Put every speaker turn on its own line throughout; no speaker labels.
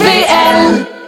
RTL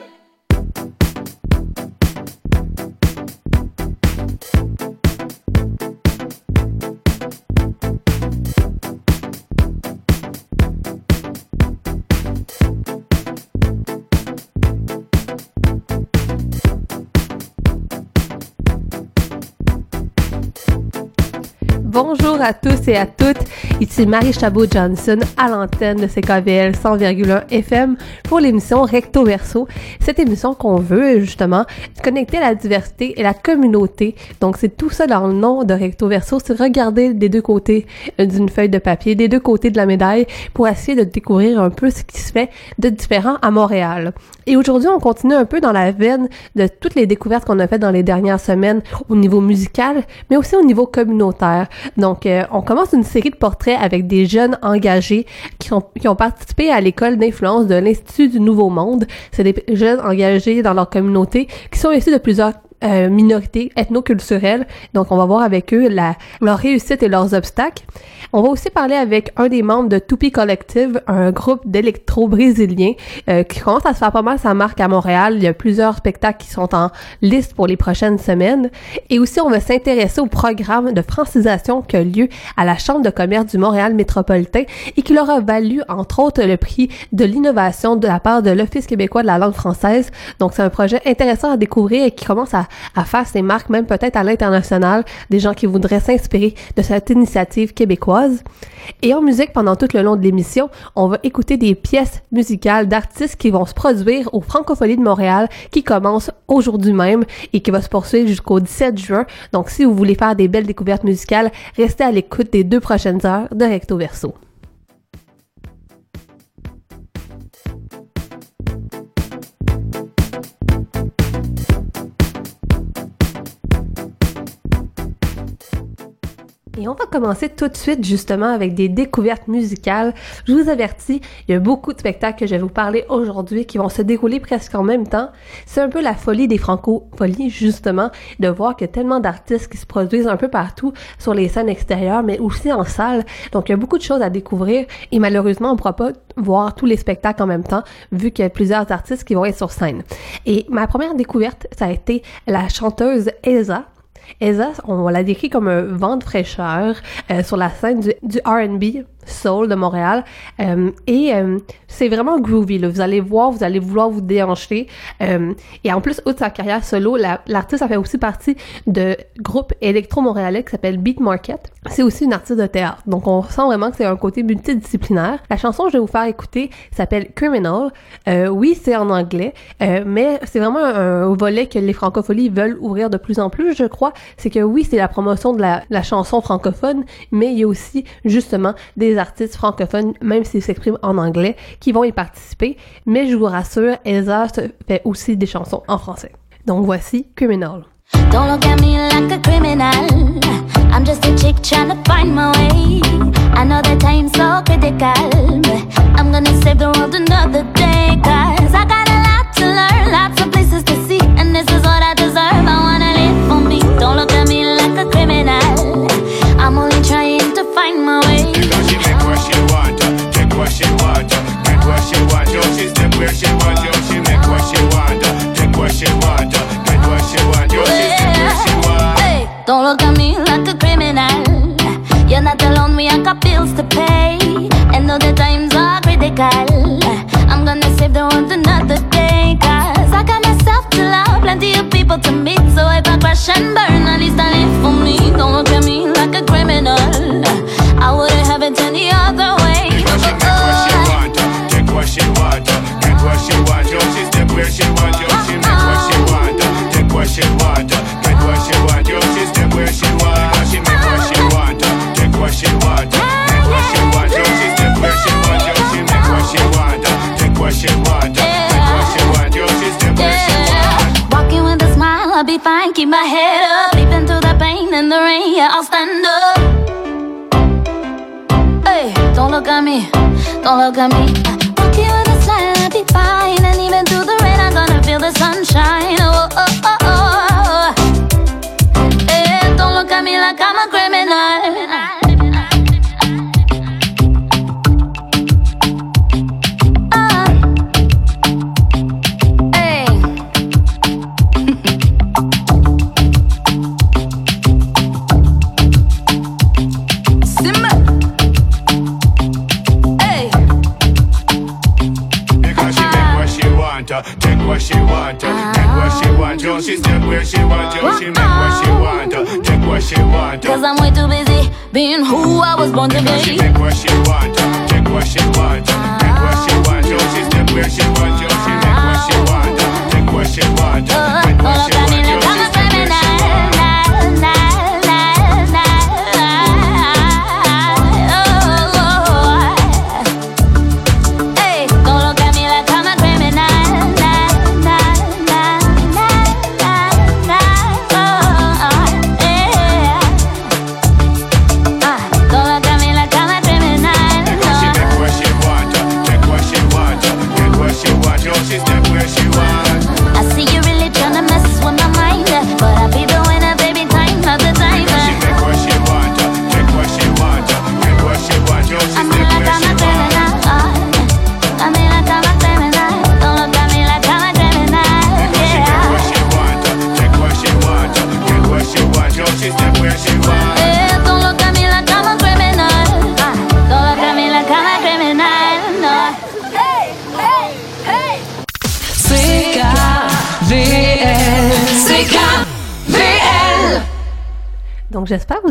À tous et à toutes. Ici Marie Chabot-Johnson à l'antenne de CKVL 100,1 FM pour l'émission Recto Verso. Cette émission qu'on veut justement connecter la diversité et la communauté. Donc c'est tout ça dans le nom de Recto Verso, c'est regarder des deux côtés d'une feuille de papier, des deux côtés de la médaille pour essayer de découvrir un peu ce qui se fait de différent à Montréal. Et aujourd'hui, on continue un peu dans la veine de toutes les découvertes qu'on a faites dans les dernières semaines au niveau musical, mais aussi au niveau communautaire. Donc, euh, on commence une série de portraits avec des jeunes engagés qui qui ont participé à l'école d'influence de l'Institut du Nouveau Monde. C'est des jeunes engagés dans leur communauté qui sont issus de plusieurs euh, minorités ethnoculturelles. Donc, on va voir avec eux la, leur réussite et leurs obstacles. On va aussi parler avec un des membres de Tupi Collective, un groupe d'électro brésiliens euh, qui commence à se faire pas mal sa marque à Montréal. Il y a plusieurs spectacles qui sont en liste pour les prochaines semaines. Et aussi, on va s'intéresser au programme de francisation qui a lieu à la Chambre de commerce du Montréal métropolitain et qui leur a valu, entre autres, le prix de l'innovation de la part de l'Office québécois de la langue française. Donc, c'est un projet intéressant à découvrir et qui commence à, à faire ses marques, même peut-être à l'international, des gens qui voudraient s'inspirer de cette initiative québécoise. Et en musique, pendant tout le long de l'émission, on va écouter des pièces musicales d'artistes qui vont se produire au Francophonie de Montréal qui commence aujourd'hui même et qui va se poursuivre jusqu'au 17 juin. Donc si vous voulez faire des belles découvertes musicales, restez à l'écoute des deux prochaines heures de Recto Verso. Et on va commencer tout de suite justement avec des découvertes musicales. Je vous avertis, il y a beaucoup de spectacles que je vais vous parler aujourd'hui qui vont se dérouler presque en même temps. C'est un peu la folie des francopholies justement de voir qu'il y a tellement d'artistes qui se produisent un peu partout sur les scènes extérieures mais aussi en salle. Donc il y a beaucoup de choses à découvrir et malheureusement on ne pourra pas voir tous les spectacles en même temps vu qu'il y a plusieurs artistes qui vont être sur scène. Et ma première découverte, ça a été la chanteuse Elsa Eza, on l'a décrit comme un vent de fraîcheur euh, sur la scène du, du R&B soul de Montréal. Euh, et euh, c'est vraiment groovy là. vous allez voir vous allez vouloir vous déhancher. Euh, et en plus outre sa carrière solo l'artiste a fait aussi partie de groupe électro-montréalais qui s'appelle Beat Market. C'est aussi une artiste de théâtre. Donc on sent vraiment que c'est un côté multidisciplinaire. La chanson que je vais vous faire écouter s'appelle Criminal. Oui c'est en anglais mais c'est vraiment un, volet que les francophonies veulent ouvrir de plus en plus je crois. C'est que oui c'est la promotion de la, la chanson francophone mais il y a aussi justement des artistes francophones, même s'ils s'expriment en anglais, qui vont y participer. Mais je vous rassure, Elsa fait aussi des chansons en français. Donc voici Criminal. Don't look at me like a criminal. I'm just a chick trying to find my way. I know that time's so critical. But I'm gonna save the world another day. Cause I got a lot to learn, lots
Keep my head up. Leaping through the pain and the rain, yeah, I'll stand up. Hey, don't look at me, don't look at me. Walking with a smile, I'll be fine. And even through the rain, I'm gonna feel the sunshine. Cause I'm way too busy being who I was born to
She
be.
take what she want. Take what she want. Get what she want. Yo, she step where she want. Yo, she make what she want. Take what she want. Get what she want.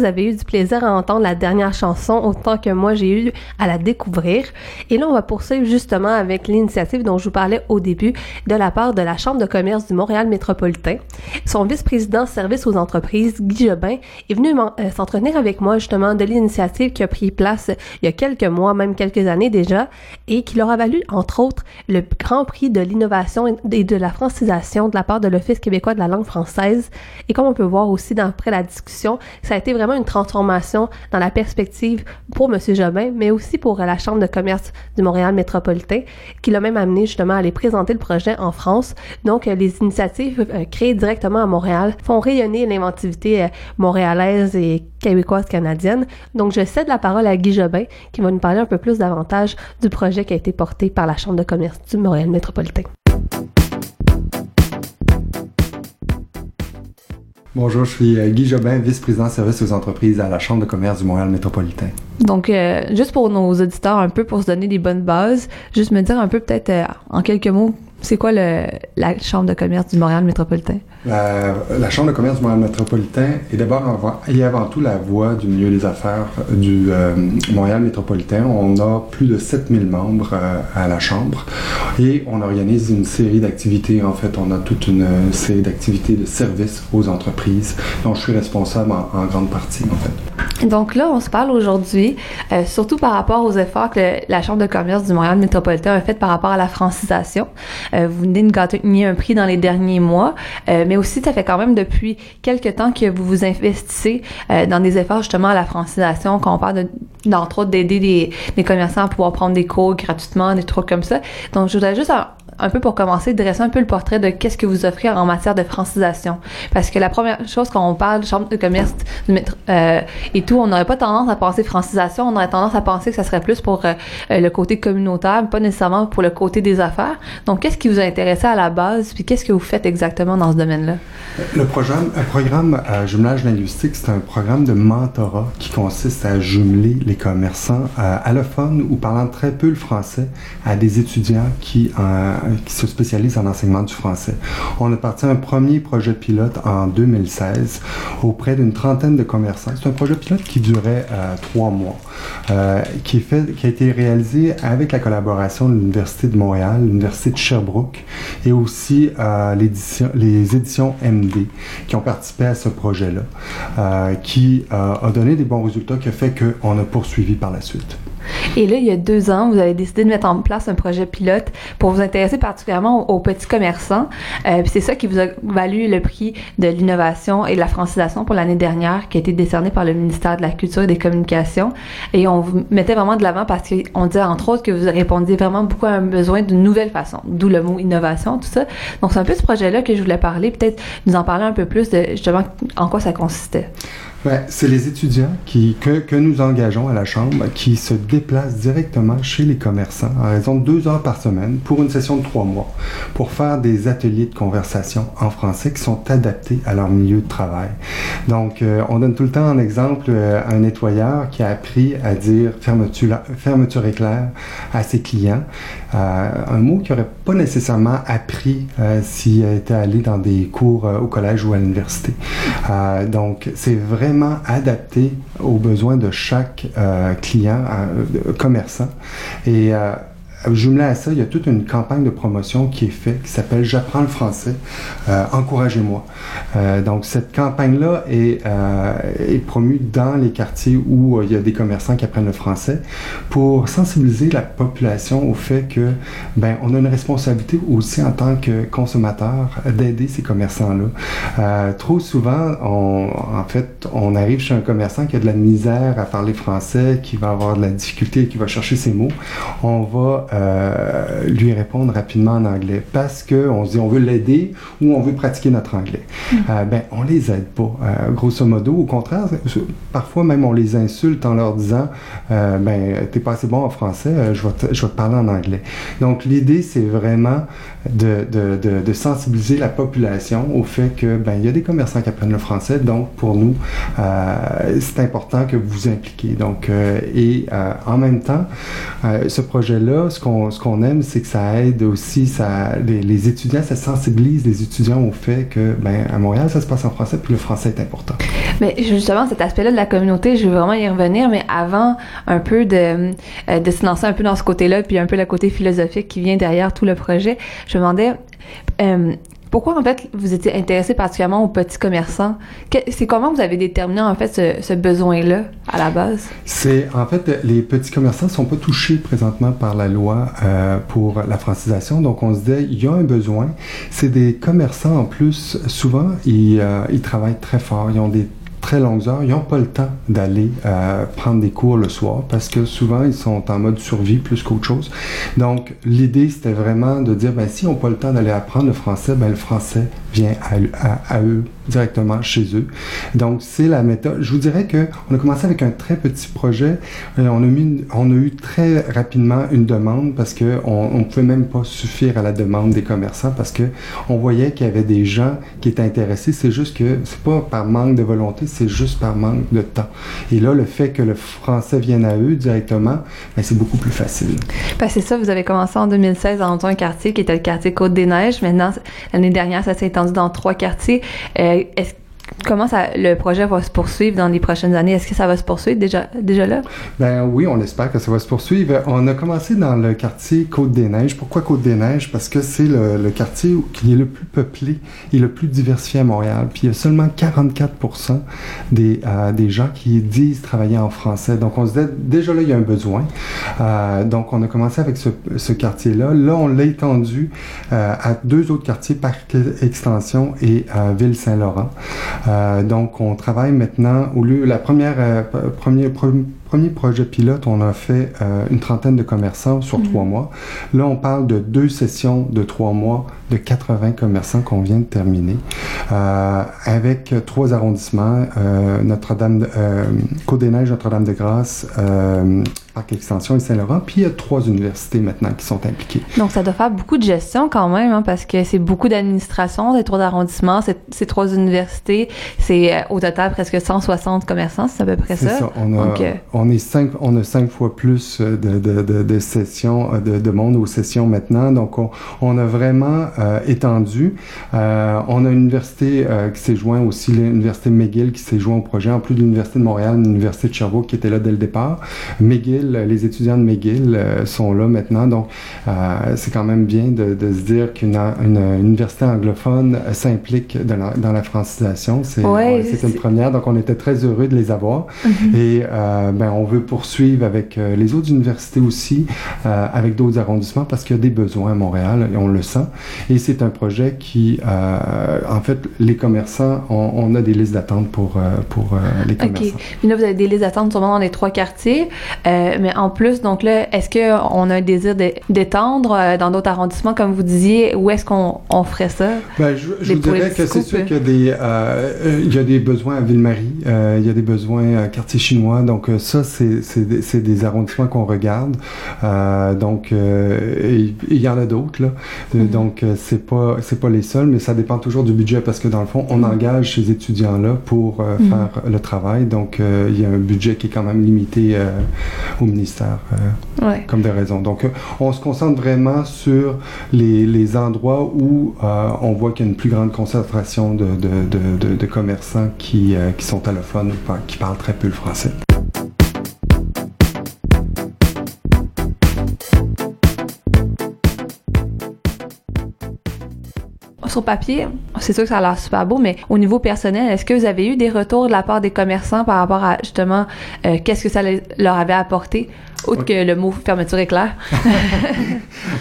Vous avez eu du plaisir à entendre la dernière chanson autant que moi j'ai eu à la découvrir. Et là on va poursuivre justement avec l'initiative dont je vous parlais au début de la part de la Chambre de commerce du Montréal métropolitain. Son vice-président service aux entreprises, Guy Jobin, est venu euh, s'entretenir avec moi justement de l'initiative qui a pris place il y a quelques mois, même quelques années déjà, et qui leur a valu entre autres le Grand Prix de l'innovation et de la francisation de la part de l'Office québécois de la langue française. Et comme on peut voir aussi dans- après la discussion, ça a été vraiment une transformation dans la perspective pour M. Jobin, mais aussi pour euh, la Chambre de commerce du Montréal métropolitain, qui l'a même amené justement à aller présenter le projet en France. Donc, euh, les initiatives euh, créées directement à Montréal font rayonner l'inventivité euh, montréalaise et québécoise-canadienne. Donc, je cède la parole à Guy Jobin, qui va nous parler un peu plus davantage du projet qui a été porté par la Chambre de commerce du Montréal métropolitain.
Bonjour, je suis euh, Guy Jobin, vice-président service aux entreprises à la Chambre de commerce du Montréal métropolitain.
Donc, euh, juste pour nos auditeurs, un peu pour se donner des bonnes bases, juste me dire un peu peut-être euh, en quelques mots, c'est quoi le, la Chambre de commerce du Montréal métropolitain?
La, la Chambre de commerce du Montréal métropolitain est d'abord et avant tout la voix du milieu des affaires euh, du euh, Montréal métropolitain. On a plus de 7000 membres euh, à la Chambre et on organise une série d'activités. En fait, on a toute une série d'activités de services aux entreprises dont je suis responsable en, en grande partie, en fait.
Donc là, on se parle aujourd'hui, euh, surtout par rapport aux efforts que la Chambre de commerce du Montréal métropolitain a fait par rapport à la francisation. Euh, vous venez de gagner un prix dans les derniers mois, euh, mais aussi ça fait quand même depuis quelques temps que vous vous investissez euh, dans des efforts justement à la francisation, quand on parle de- d'entre autres d'aider les, les commerçants à pouvoir prendre des cours gratuitement, des trucs comme ça. Donc je voudrais juste un, peu pour commencer dresser un peu le portrait de qu'est-ce que vous offrez en matière de francisation. Parce que la première chose quand on parle de chambre de commerce euh, et tout, on n'aurait pas tendance à penser francisation, on aurait tendance à penser que ça serait plus pour euh, euh, le côté communautaire, pas nécessairement pour le côté des affaires. Donc qu'est-ce qui vous a intéressé à la base, puis qu'est-ce que vous faites exactement dans ce domaine-là?
Le programme, jumelage linguistique, c'est un programme de mentorat qui consiste à jumeler les commerçants allophones ou parlant très peu le français à des étudiants qui, qui se spécialisent en enseignement du français. On a parti un premier projet pilote en 2016 auprès d'une trentaine de commerçants. C'est un projet pilote qui durait euh, trois mois, euh, qui, a été réalisé avec la collaboration de l'Université de Montréal, l'Université de Sherbrooke et aussi euh, les éditions MD qui ont participé à ce projet-là, qui a donné des bons résultats, qui a fait qu'on a poursuivi par la suite.
Et là, il y a deux ans, vous avez décidé de mettre en place un projet pilote pour vous intéresser particulièrement aux, petits commerçants. Euh, c'est ça qui vous a valu le prix de l'innovation et de la francisation pour l'année dernière, qui a été décerné par le ministère de la Culture et des Communications. Et on vous mettait vraiment de l'avant parce qu'on disait entre autres que vous répondiez vraiment beaucoup à un besoin d'une nouvelle façon, d'où le mot innovation, tout ça. Donc c'est un peu ce projet-là que je voulais parler, peut-être nous en parler un peu plus de justement en quoi ça consistait.
C'est les étudiants que, nous engageons à la Chambre qui se déplacent directement chez les commerçants en raison de deux heures par semaine pour une session de trois mois pour faire des ateliers de conversation en français qui sont adaptés à leur milieu de travail. Donc, euh, on donne tout le temps un exemple euh, un nettoyeur qui a appris à dire fermeture, éclair à ses clients. Euh, un mot qu'il n'aurait pas nécessairement appris euh, s'il était allé dans des cours au collège ou à l'université. Donc, c'est adapté aux besoins de chaque euh, client, euh, commerçant. Et euh, jumelé à ça, il y a toute une campagne de promotion qui est faite qui s'appelle J'apprends le français, euh, encouragez-moi. Euh, donc cette campagne-là est, euh, est promue dans les quartiers où euh, il y a des commerçants qui apprennent le français pour sensibiliser la population au fait que ben on a une responsabilité aussi en tant que consommateur d'aider ces commerçants-là. Euh, trop souvent, on, en fait, on arrive chez un commerçant qui a de la misère à parler français, qui va avoir de la difficulté, qui va chercher ses mots. On va euh, lui répondre rapidement en anglais parce que on se dit on veut l'aider ou on veut pratiquer notre anglais. Euh, ben on les aide pas. Euh, grosso modo, au contraire, parfois même on les insulte en leur disant euh, ben t'es pas assez bon en français, je vais te, je vais te parler en anglais. Donc l'idée c'est vraiment de, de, de, de sensibiliser la population au fait que ben il y a des commerçants qui apprennent le français, donc pour nous c'est important que vous vous impliquiez. Donc et en même temps, ce projet-là, ce qu'on ce qu'on aime, c'est que ça aide aussi ça les, les étudiants, ça sensibilise les étudiants au fait que ben à Montréal ça se passe en français puis le français est important.
Mais justement, cet aspect-là de la communauté, je veux vraiment y revenir, mais avant un peu de, euh, de se lancer un peu dans ce côté-là, puis un peu le côté philosophique qui vient derrière tout le projet, je me demandais euh, pourquoi en fait vous étiez intéressé particulièrement aux petits commerçants? C'est comment vous avez déterminé en fait ce, besoin-là à la base?
C'est en fait les petits commerçants sont pas touchés présentement par la loi euh, pour la francisation, donc on se dit il y a un besoin. C'est des commerçants en plus souvent ils, euh, ils travaillent très fort, ils ont des très longues heures, ils n'ont pas le temps d'aller euh, prendre des cours le soir parce que souvent ils sont en mode survie plus qu'autre chose. Donc l'idée c'était vraiment de dire ben si on pas le temps d'aller apprendre le français, ben le français vient à- à eux directement chez eux. Donc c'est la méthode. Je vous dirais que on a commencé avec un très petit projet. Euh, on a eu très rapidement une demande parce que on, on pouvait même pas suffire à la demande des commerçants parce que on voyait qu'il y avait des gens qui étaient intéressés. C'est juste que c'est pas par manque de volonté, c'est juste par manque de temps. Et là, le fait que le français vienne à eux directement, ben, c'est beaucoup plus facile.
C'est ça, vous avez commencé en 2016 dans un quartier qui était le quartier Côte-des-Neiges. Maintenant, l'année dernière, ça s'est étendu dans trois quartiers. Euh, est-ce- comment ça, le projet va se poursuivre dans les prochaines années? Est-ce que ça va se poursuivre déjà, déjà là?
Ben oui, on espère que ça va se poursuivre. On a commencé dans le quartier Côte-des-Neiges. Pourquoi Côte-des-Neiges? Parce que c'est le, quartier qui est le plus peuplé et le plus diversifié à Montréal. Puis il y a seulement 44 des, euh, des gens qui disent travailler en français. Donc on se dit, déjà là, il y a un besoin. Euh, donc on a commencé avec ce, quartier-là. Là, on l'a étendu euh, à deux autres quartiers, Parc Extension et Ville-Saint-Laurent. Euh, donc, on travaille maintenant, au lieu, la première, euh, premier, pre- premier projet pilote, on a fait euh, une trentaine de commerçants sur trois mois. Là, on parle de deux sessions de trois mois de 80 commerçants qu'on vient de terminer, euh, avec trois arrondissements, euh, Notre-Dame, euh, Côte-des-Neiges, Notre-Dame-de-Grâce, Parc Extension et Saint-Laurent, puis il y a trois universités maintenant qui sont impliquées.
Donc, ça doit faire beaucoup de gestion quand même, hein, parce que c'est beaucoup d'administration, ces trois arrondissements, c'est- ces trois universités. C'est euh, au total presque 160 commerçants, c'est à peu près
C'est
ça.
ça. On a,
Donc, euh,
on est cinq, on a cinq fois plus euh, de, de, de, de sessions, de, de monde aux sessions maintenant. Donc, on, on a vraiment euh, étendu. On a une université qui s'est joint aussi, l'université McGill qui s'est joint au projet, en plus de l'université de Montréal, l'université de Sherbrooke qui était là dès le départ. McGill, les étudiants de McGill euh, sont là maintenant. Donc, euh, c'est quand même bien de, de se dire qu'une une, une université anglophone s'implique dans la, dans la francisation. C'est
Ouais,
ouais, c'est une première. Donc, on était très heureux de les avoir. Et euh, ben, on veut poursuivre avec les autres universités aussi, avec d'autres arrondissements, parce qu'il y a des besoins à Montréal et on le sent. Et c'est un projet qui, en fait, les commerçants, on, on a des listes d'attente pour, pour les
OK.
commerçants.
Puis là, vous avez des listes d'attente sûrement dans les trois quartiers. Euh, Euh, mais en plus, donc là, est-ce qu'on a un désir d'étendre euh, dans d'autres arrondissements, comme vous disiez, où est-ce qu'on on ferait ça?
Ben, je, vous dirais que c'est sûr qu'il y a des, euh, il y a des besoins à Ville-Marie, il y a des besoins à quartier chinois, donc ça, c'est des, arrondissements qu'on regarde. Donc, il y en a d'autres, là.
Mhm.
Donc, c'est pas, pas les seuls, mais ça dépend toujours du budget parce que dans le fond, on engage ces étudiants-là pour
Mhm.
faire le travail. Donc, il y a un budget qui est quand même limité au ministère. euh,
Ouais.
comme des raisons. Donc, euh, on se concentre vraiment sur les, les endroits où euh, on voit qu'il y a une plus grande concentration de, de, de, de- de commerçants qui, euh, qui sont allophones ou pas- qui parlent très peu le français.
Sur papier, c'est sûr que ça a l'air super beau, mais au niveau personnel, est-ce que vous avez eu des retours de la part des commerçants par rapport à justement euh, qu'est-ce que ça le- leur avait apporté, outre
Oui.
que le mot fermeture éclair?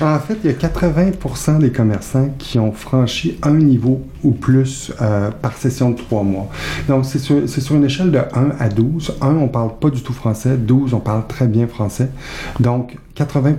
En fait, il y a 80 des commerçants qui ont franchi un niveau ou plus euh, par session de trois mois. Donc, c'est sur, une échelle de 1 à 12. 1, on parle pas du tout français. 12, on parle très bien français. Donc, 80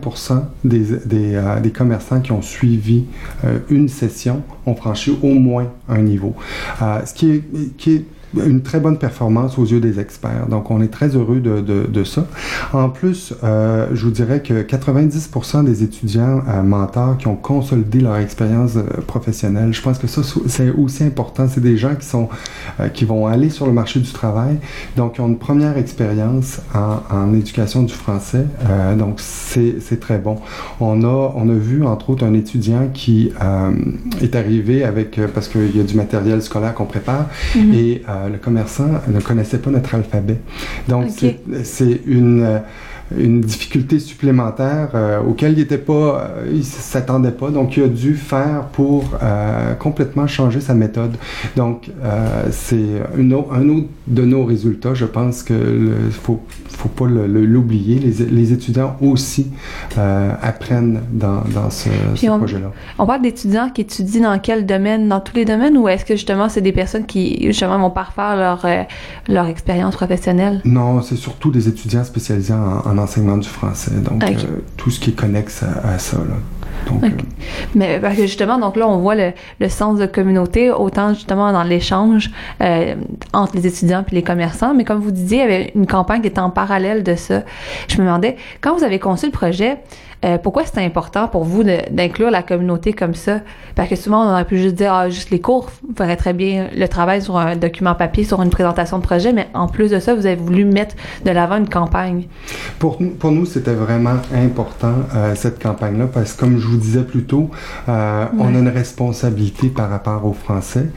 des, des, euh, des commerçants qui ont suivi euh, une session ont franchi au moins un niveau. Euh, ce qui est, qui est une très bonne performance aux yeux des experts. Donc, on est très heureux de, de, de ça. En plus, euh, je vous dirais que 90% des étudiants euh, mentors qui ont consolidé leur expérience euh, professionnelle, je pense que ça, c'est aussi important. C'est des gens qui sont euh, qui vont aller sur le marché du travail, donc qui ont une première expérience en, en éducation du français. Donc, c'est très bon. On a, on a vu, entre autres, un étudiant qui est arrivé avec, parce qu'il y a du matériel scolaire qu'on prépare, et euh, le commerçant ne connaissait pas notre alphabet. Donc, c'est une, euh, une difficulté supplémentaire euh, auquel il n'était pas, euh, il s'attendait pas. Donc, il a dû faire pour euh, complètement changer sa méthode. Donc, euh, c'est un autre de nos résultats. Je pense que le, faut, faut pas le- le- l'oublier. Les, les étudiants aussi apprennent dans, dans ce, projet-là.
On parle d'étudiants qui étudient dans quel domaine? Dans tous les domaines? Ou est-ce que justement c'est des personnes qui justement vont parfaire leur, leur expérience professionnelle?
Non, c'est surtout des étudiants spécialisés en, en enseignement du français. Donc, euh, tout ce qui est connexe à, à ça. Là. Donc, euh,
Mais parce que justement, donc là, on voit le, le sens de communauté, autant justement dans l'échange euh, entre les étudiants puis les commerçants. Mais comme vous disiez, il y avait une campagne qui était en parallèle de ça. Je me demandais, quand vous avez conçu le projet, euh, pourquoi c'était important pour vous d'inclure la communauté comme ça? Parce que souvent, on aurait pu juste dire, ah, juste les cours feraient très bien le travail sur un document papier, sur une présentation de projet, mais en plus de ça, vous avez voulu mettre de l'avant une campagne.
Pour nous, pour nous c'était vraiment important euh, cette campagne-là parce que comme je vous disais plus tôt, euh, on a une responsabilité par rapport aux Français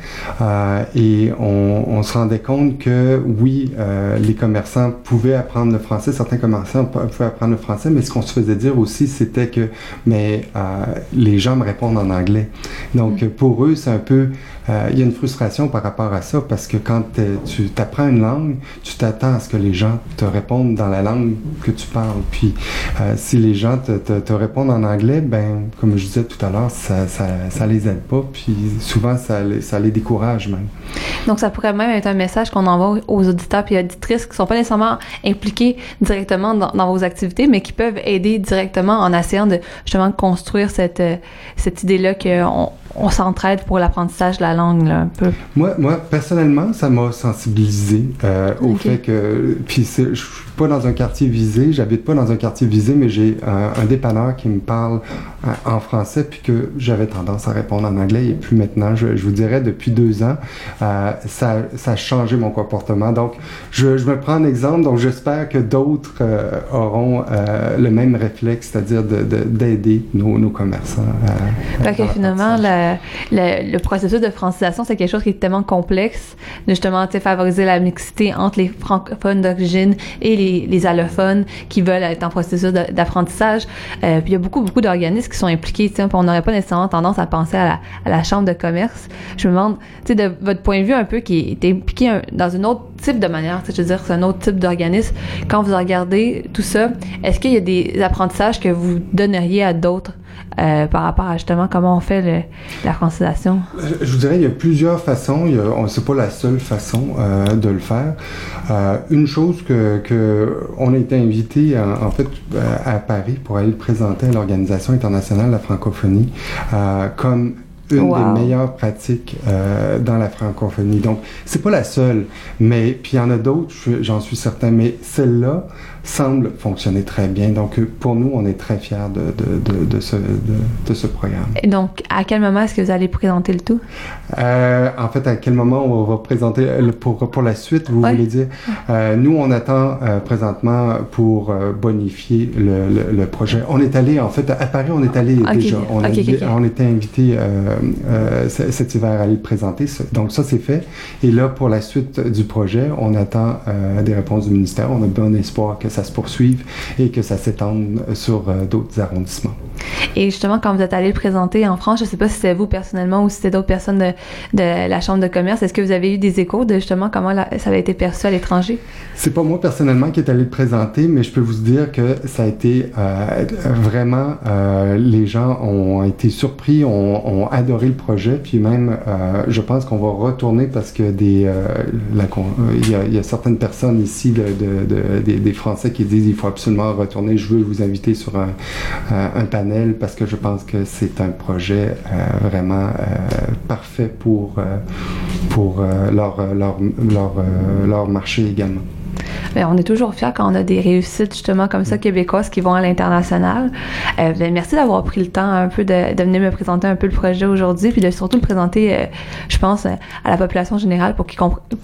euh, et on, on se rendait compte que oui, euh, les commerçants pouvaient apprendre le français, certains commerçants pou- pouvaient apprendre le français, mais ce qu'on se faisait dire aussi, c'était que mais euh, les gens me répondent en anglais. Donc pour eux, c'est un peu euh, il y a une frustration par rapport à ça parce que quand t'es- tu apprends une langue, tu t'attends à ce que les gens te répondent dans la langue que tu parles. Puis euh, si les gens te, répondent en anglais, ben comme je disais tout à l'heure, ça, ça, ça les aide pas. Puis souvent ça les, ça les décourage même.
Donc, ça pourrait même être un message qu'on envoie aux auditeurs et auditrices qui sont pas nécessairement impliqués directement dans, vos activités, mais qui peuvent aider directement en essayant de justement construire cette, euh, cette idée-là qu'on on s'entraide pour l'apprentissage de la langue, là, un peu.
Moi, moi personnellement, ça m'a sensibilisé euh, au fait que. Puis c'est- je pas dans un quartier visé, j'habite pas dans un quartier visé, mais j'ai un, un dépanneur qui me parle euh, en français, puis que j'avais tendance à répondre en anglais. Et puis maintenant, je, je vous dirais, depuis deux ans, euh, ça, ça a changé mon comportement. Donc, je, je me prends un exemple, donc j'espère que d'autres euh, auront euh, le même réflexe, c'est-à-dire de- de- d'aider nos, nos commerçants. à-
Fait que finalement,
l'apprentissage.
le, le, processus de francisation, c'est quelque chose qui est tellement complexe de justement favoriser la mixité entre les francophones d'origine et les, les allophones qui veulent être en processus d'apprentissage. Euh, puis il y a beaucoup, beaucoup d'organismes qui sont impliqués. On n'aurait pas nécessairement tendance à penser à la, chambre de commerce. Je me demande, de votre point de vue un peu, qui est impliqué un- dans une autre type de manière. Je veux dire, c'est un autre type d'organisme. Quand vous regardez tout ça, est-ce qu'il y a des apprentissages que vous donneriez à d'autres? Euh, par rapport à justement comment on fait le, la francisation?
Je, vous dirais, il y a plusieurs façons. C'est pas la seule façon euh, de le faire. Euh, une chose que, que on a été invité en, fait à Paris pour aller le présenter à l'Organisation internationale de la francophonie comme une
Wow.
des meilleures pratiques euh, dans la francophonie. Donc, c'est pas la seule, mais puis il y en a d'autres, je- j'en suis certain, mais celle-là semble fonctionner très bien. Donc, euh, pour nous, on est très fiers de, de, de, de ce, de, de ce programme.
Et donc, à quel moment est-ce que vous allez présenter le tout?
Euh, en fait, à quel moment on va présenter euh, le- pour, pour la suite, vous
Ouais.
voulez dire? Euh, nous, on attend euh, présentement pour bonifier le, le, le projet. On est allé, en fait, à Paris, on est allé déjà. On, a était invité cet hiver à aller le présenter. Donc, ça, c'est fait. Et là, pour la suite du projet, on attend des réponses du ministère. On a bon espoir que ça se poursuive et que ça s'étende sur euh, d'autres arrondissements.
Et justement, quand vous êtes allé le présenter en France, je sais pas si c'est vous personnellement ou si c'était d'autres personnes de, de la Chambre de commerce, est-ce que vous avez eu des échos de justement comment la- ça avait été perçu à l'étranger?
C'est pas moi personnellement qui est allé le présenter, mais je peux vous dire que ça a été euh, vraiment euh, les gens ont été surpris, ont, ont adoré le projet, puis même euh, je pense qu'on va retourner parce que des il y, a, y a certaines personnes ici de, de- de- des, des Qui disent il faut absolument retourner. Je veux vous inviter sur un, euh, un panel parce que je pense que c'est un projet euh, vraiment euh, parfait pour pour leur leur leur, leur marché également.
On est toujours fiers quand on a des réussites justement comme ça québécoises qui vont à l'international. Euh, ben, merci d'avoir pris le temps un peu de, de venir me présenter un peu le projet aujourd'hui, puis de surtout le présenter, euh, je pense, euh, à la population générale pour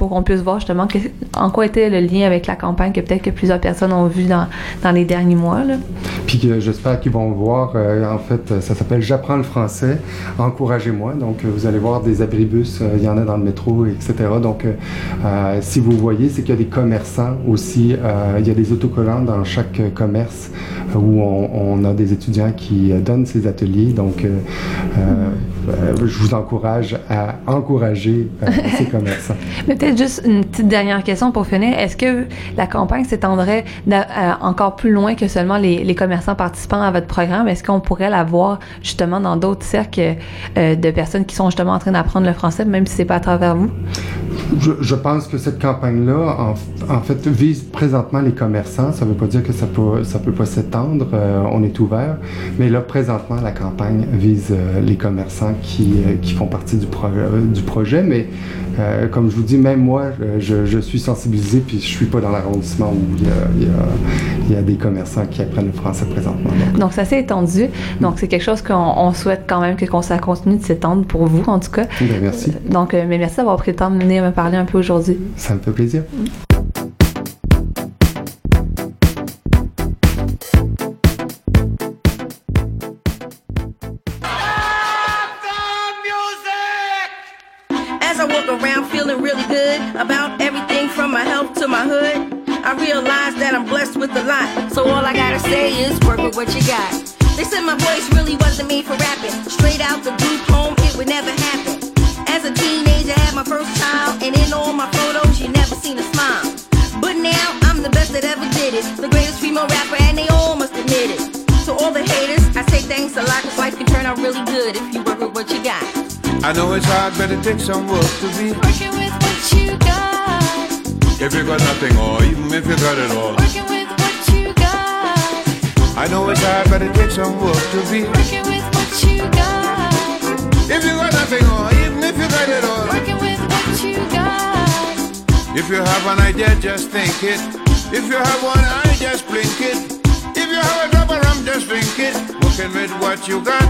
qu'on puisse voir justement que- en quoi était le lien avec la campagne que peut-être que plusieurs personnes ont vu dans, dans les derniers mois. Là.
Puis j'espère qu'ils vont voir. en fait, ça s'appelle J'apprends le français. Encouragez-moi. Donc, vous allez voir des abribus. il y en a dans le métro, etc. Donc, si vous voyez, c'est qu'il y a des commerçants aussi. Euh, il y a des autocollants dans chaque euh, commerce euh, où on, a des étudiants qui donnent ces ateliers. Euh, je vous encourage à encourager euh, ces commerçants.
Mais peut-être juste une petite dernière question pour finir. Est-ce que la campagne s'étendrait euh, encore plus loin que seulement les, les commerçants participants à votre programme? Est-ce qu'on pourrait la voir justement dans d'autres cercles euh, de personnes qui sont justement en train d'apprendre le français, même si c'est pas à travers vous?
Je, je pense que cette campagne-là, en, en fait, vise présentement les commerçants. Ça ne veut pas dire que ça peut, ça peut pas s'étendre. on est ouvert. Mais là, présentement, la campagne vise les commerçants qui, euh, qui font partie du, pro- euh, du projet. Mais euh, comme je vous dis, même moi, je, je suis sensibilisé puis je suis pas dans l'arrondissement où il y, a, il y a- il y a des commerçants qui apprennent le français présentement. Donc,
Donc, ça s'est étendu. Donc, c'est quelque chose qu'on on souhaite quand même que ça continue de s'étendre pour vous, en tout cas.
ben, merci.
Donc, euh, mais merci d'avoir pris le temps de venir me parler un peu aujourd'hui.
Ça me fait plaisir.
Say is work with what you got. They said my voice really wasn't made for rapping. Straight out the deep home, it would never happen. As a teenager, I had my first child, and in all my photos, you never seen a smile. But now I'm the best that ever did it. The greatest female rapper, and they all must admit it. To all the haters, I say thanks a lot, cause life can turn out really good if you work with what you got.
I know it's hard, but it takes some work to be.
Working with what you got.
If you got nothing, or even if you got it all.
Working
I know it's hard, but it takes some work to be.
Working with what you got.
If you got nothing, or even if you got it all.
Working with what you got.
If you have an idea, just think it. If you have one eye, just blink it. If you have a drop of rum, just drink it. Working with what you got.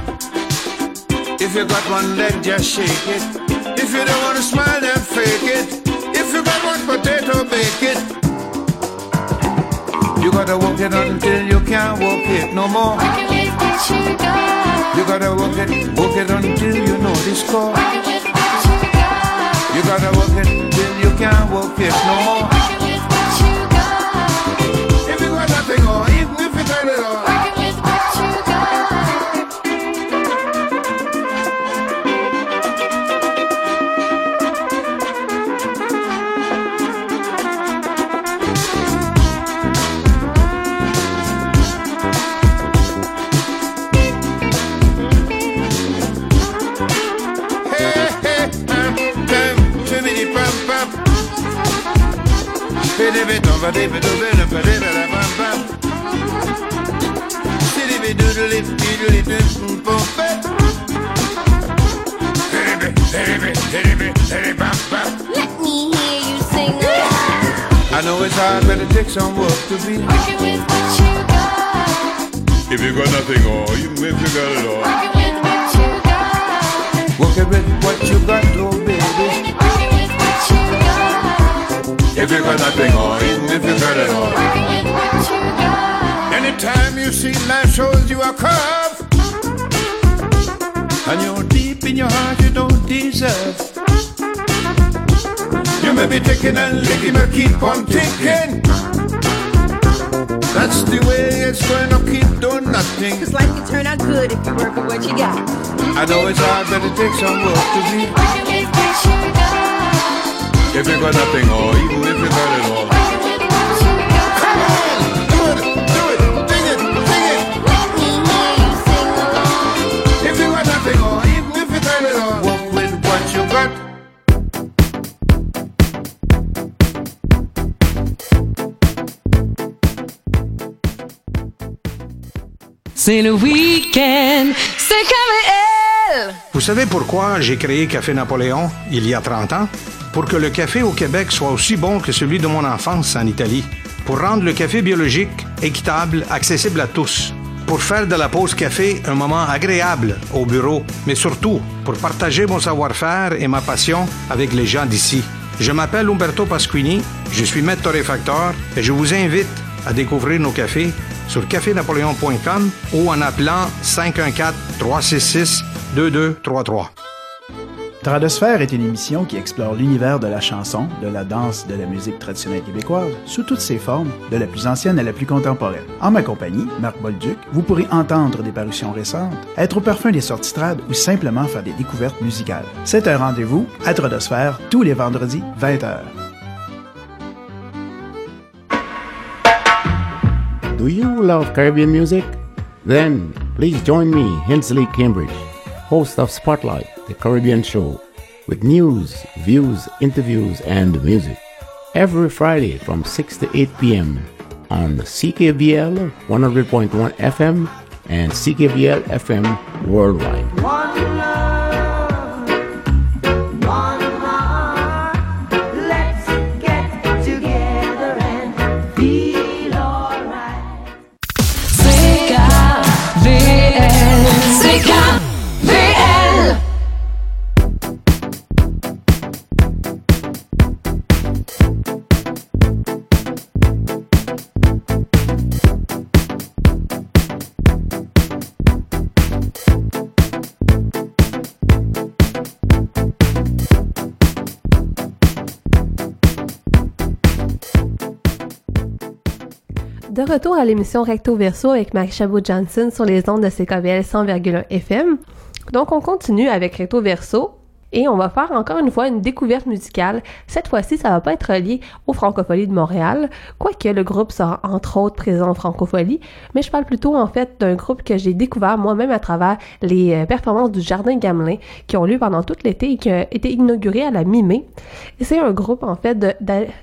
If you got one leg, just shake it. If you don't want to smile, then fake it. If you got one potato, bake it. You gotta work it until you can't work it no more.
Working with what you got.
You gotta work it, work it until you know the score.
Working with what you got.
You gotta work it till you can't work it no more.
Let me hear you sing
I know it's hard, but it takes some work to be.
Working with what you got.
If you got nothing, or even if you got it all. If you got nothing, or even if you got it all.
Working with what you got.
Anytime you see life shows you a curve, and you're deep in your heart, you don't deserve. You may be ticking and licking, but keep on ticking. That's the way it's going to keep doing nothing.
Cause life can turn out good if you work with what you got.
I know it's hard, but it takes some work to be. If you got nothing, or even if you got it all.
Working with what you got.
Come on, do it, do it, sing it, sing it.
Let me hear you sing along.
If you got nothing, or even if you got it all. Work with what you got.
C'est le week-end, c'est KVL!
Vous savez pourquoi j'ai créé Café Napoléon il y a 30 ans? Pour que le café au Québec soit aussi bon que celui de mon enfance en Italie. Pour rendre le café biologique, équitable, accessible à tous. Pour faire de la pause café un moment agréable au bureau, mais surtout pour partager mon savoir-faire et ma passion avec les gens d'ici. Je m'appelle Umberto Pasquini, je suis maître torréfacteur et je vous invite à découvrir nos cafés sur cafénapoléon.com ou en appelant 514-366-2233.
Tradosphère est une émission qui explore l'univers de la chanson, de la danse, de la musique traditionnelle québécoise, sous toutes ses formes, de la plus ancienne à la plus contemporaine. En ma compagnie, Marc Bolduc, vous pourrez entendre des parutions récentes, être au parfum des sorties trad ou simplement faire des découvertes musicales. C'est un rendez-vous à Tradosphère tous les vendredis 20h.
Do you love Caribbean music? Then please join me, Hensley Cambridge, host of Spotlight, the Caribbean show, with news, views, interviews, and music. Every Friday from 6 to 8 p.m. on CKBL 100.1 FM and CKBL FM worldwide.
De retour à l'émission Recto Verso avec Marie Chabot-Johnson sur les ondes de CKVL 100,1 FM. Donc, on continue avec Recto Verso et on va faire encore une fois une découverte musicale. Cette fois-ci, ça va pas être relié aux Francopholies de Montréal, quoique le groupe sera entre autres présent en Francophonie, mais je parle plutôt en fait d'un groupe que j'ai découvert moi-même à travers les euh, performances du Jardin Gamelin qui ont lieu pendant tout l'été et qui a été inauguré à la mi-mai. C'est un groupe en fait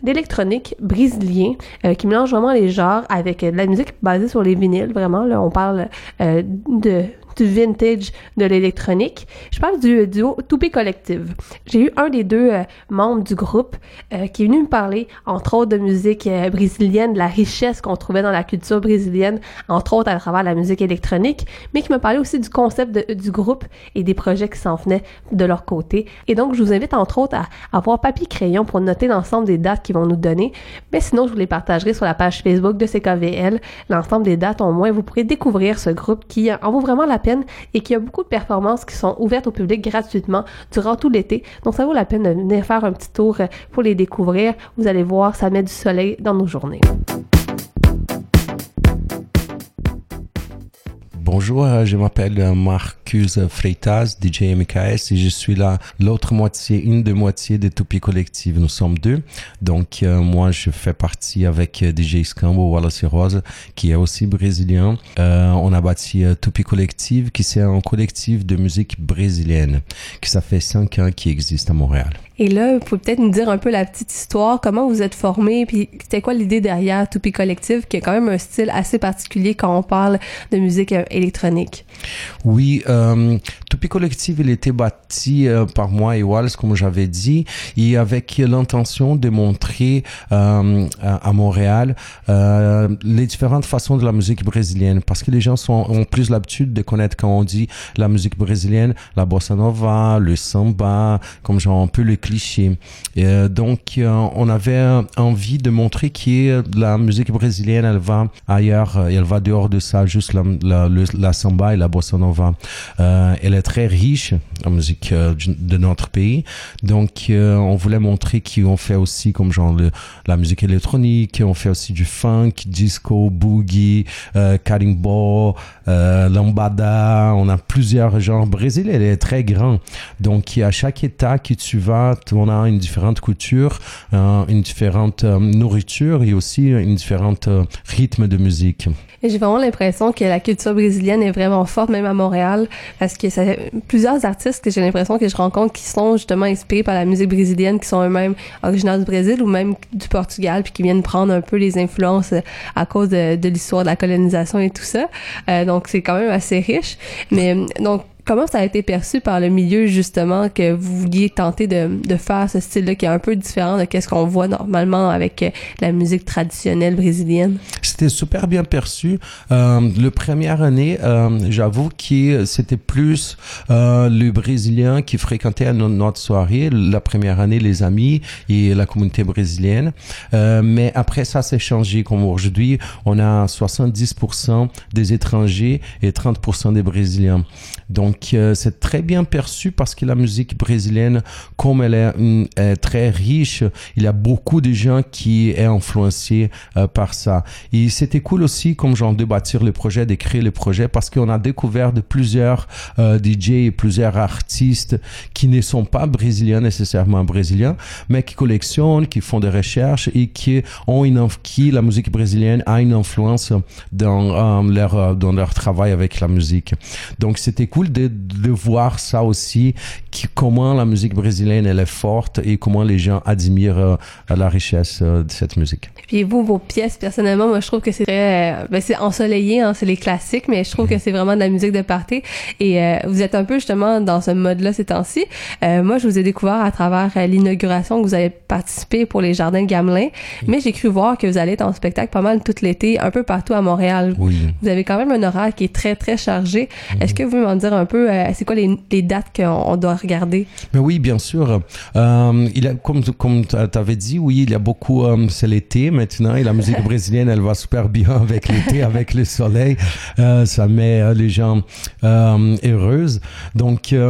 d'électronique brésilien euh, qui mélange vraiment les genres avec euh, de la musique basée sur les vinyles. Vraiment, là, on parle de vintage de l'électronique. Je parle du duo Toupé Collective. J'ai eu un des deux euh, membres du groupe euh, qui est venu me parler, entre autres, de musique euh, brésilienne, de la richesse qu'on trouvait dans la culture brésilienne, entre autres à travers la musique électronique, mais qui me parlait aussi du concept du groupe et des projets qui s'en venaient de leur côté. Et donc, je vous invite, entre autres, à avoir papier crayon pour noter l'ensemble des dates qu'ils vont nous donner. Mais sinon, je vous les partagerai sur la page Facebook de CKVL. L'ensemble des dates, au moins, vous pourrez découvrir ce groupe qui en vaut vraiment la peine et qui a beaucoup de performances qui sont ouvertes au public gratuitement durant tout l'été. Donc, ça vaut la peine de venir faire un petit tour euh, pour les découvrir. Vous allez voir, ça met du soleil dans nos journées.
Bonjour, euh, je m'appelle euh, Marcus Freitas, DJ MKS, et je suis là l'autre moitié, une des moitiés de Toupie Collective. Nous sommes deux. Donc, euh, moi, je fais partie avec euh, DJ Scambo Wallace Rose, qui est aussi brésilien. Euh, on a bâti Toupie Collective, qui c'est un collectif de musique brésilienne, qui ça fait cinq ans qui existe à Montréal.
Et là, vous pouvez peut-être nous dire un peu la petite histoire, comment vous êtes formé, puis c'était quoi l'idée derrière Toupie Collective, qui est quand même un style assez particulier quand on parle de musique euh, électronique?
Oui, euh, Toupie Collective, il était bâti euh, par moi et Wallace, comme j'avais dit, et avec l'intention de montrer euh, à Montréal euh, les différentes façons de la musique brésilienne, parce que les gens sont, ont plus l'habitude de connaître quand on dit la musique brésilienne, la bossa nova, le samba, comme genre un peu le cliché. Et, euh, donc, euh, on avait envie de montrer que la musique brésilienne, elle va ailleurs, elle va dehors de ça, juste la, la, samba et la bossa nova. Très riche, la musique euh, de notre pays. Donc, euh, on voulait montrer qu'on fait aussi comme genre la musique électronique, on fait aussi du funk, disco, boogie, carimbo, euh, lambada. On a plusieurs genres. Brésil, est très grand. Donc, à chaque état que tu vas, on a une différente culture, euh, une différente nourriture et aussi une différente rythme de musique.
J'ai vraiment l'impression que la culture brésilienne est vraiment forte, même à Montréal, parce que ça fait plusieurs artistes que j'ai l'impression que je rencontre qui sont justement inspirés par la musique brésilienne, qui sont eux-mêmes originaires du Brésil ou même du Portugal, puis qui viennent prendre un peu les influences euh, à cause de, de l'histoire de la colonisation et tout ça. Euh, donc c'est quand même assez riche. Mais euh, donc comment ça a été perçu par le milieu justement que vous vouliez tenter de, de faire ce style-là qui est un peu différent de qu'est-ce qu'on voit normalement avec euh, la musique traditionnelle brésilienne?
C'était super bien perçu. Euh, le première année, euh, j'avoue que c'était plus euh, le Brésilien qui fréquentait no- notre soirée. La première année, les amis et la communauté brésilienne. Euh, mais après ça, c'est changé. Comme aujourd'hui, on a 70% des étrangers et 30% des Brésiliens. Donc, euh, c'est très bien perçu parce que la musique brésilienne, comme elle est, hum, est très riche, il y a beaucoup de gens qui est influencé euh, par ça. Et c'était cool aussi, comme genre, de bâtir le projet, créer le projet, parce qu'on a découvert de plusieurs euh, DJ plusieurs artistes qui ne sont pas brésiliens nécessairement brésiliens, mais qui collectionnent, qui font des recherches et qui ont une qui la musique brésilienne a une influence dans euh, leur euh, dans leur travail avec la musique. Donc c'était cool de, de voir ça aussi, qui, comment la musique brésilienne elle est forte et comment les gens admirent euh, la richesse euh, de cette musique.
Puis vous, vos pièces, personnellement, moi, je trouve que c'est très... euh, ben, c'est ensoleillé, hein, c'est les classiques, mais je trouve que c'est vraiment de la musique de party. Et vous êtes un peu, justement, dans ce mode-là ces temps-ci. Moi, je vous ai découvert à travers l'inauguration que vous avez participé pour les Jardins Gamelin, mais j'ai cru voir que vous allez être en spectacle pas mal tout l'été, un peu partout à Montréal.
Oui.
Vous avez quand même un horaire qui est très, très chargé. Est-ce que vous pouvez m'en dire un peu, euh, c'est quoi les, les dates qu'on on doit regarder?
Mais oui, bien sûr. Euh, il a, comme comme tu avais dit, oui, il y a beaucoup. euh, c'est l'été maintenant et la musique brésilienne, elle va super bien avec l'été, avec le soleil. Ça met les gens heureuses. Donc.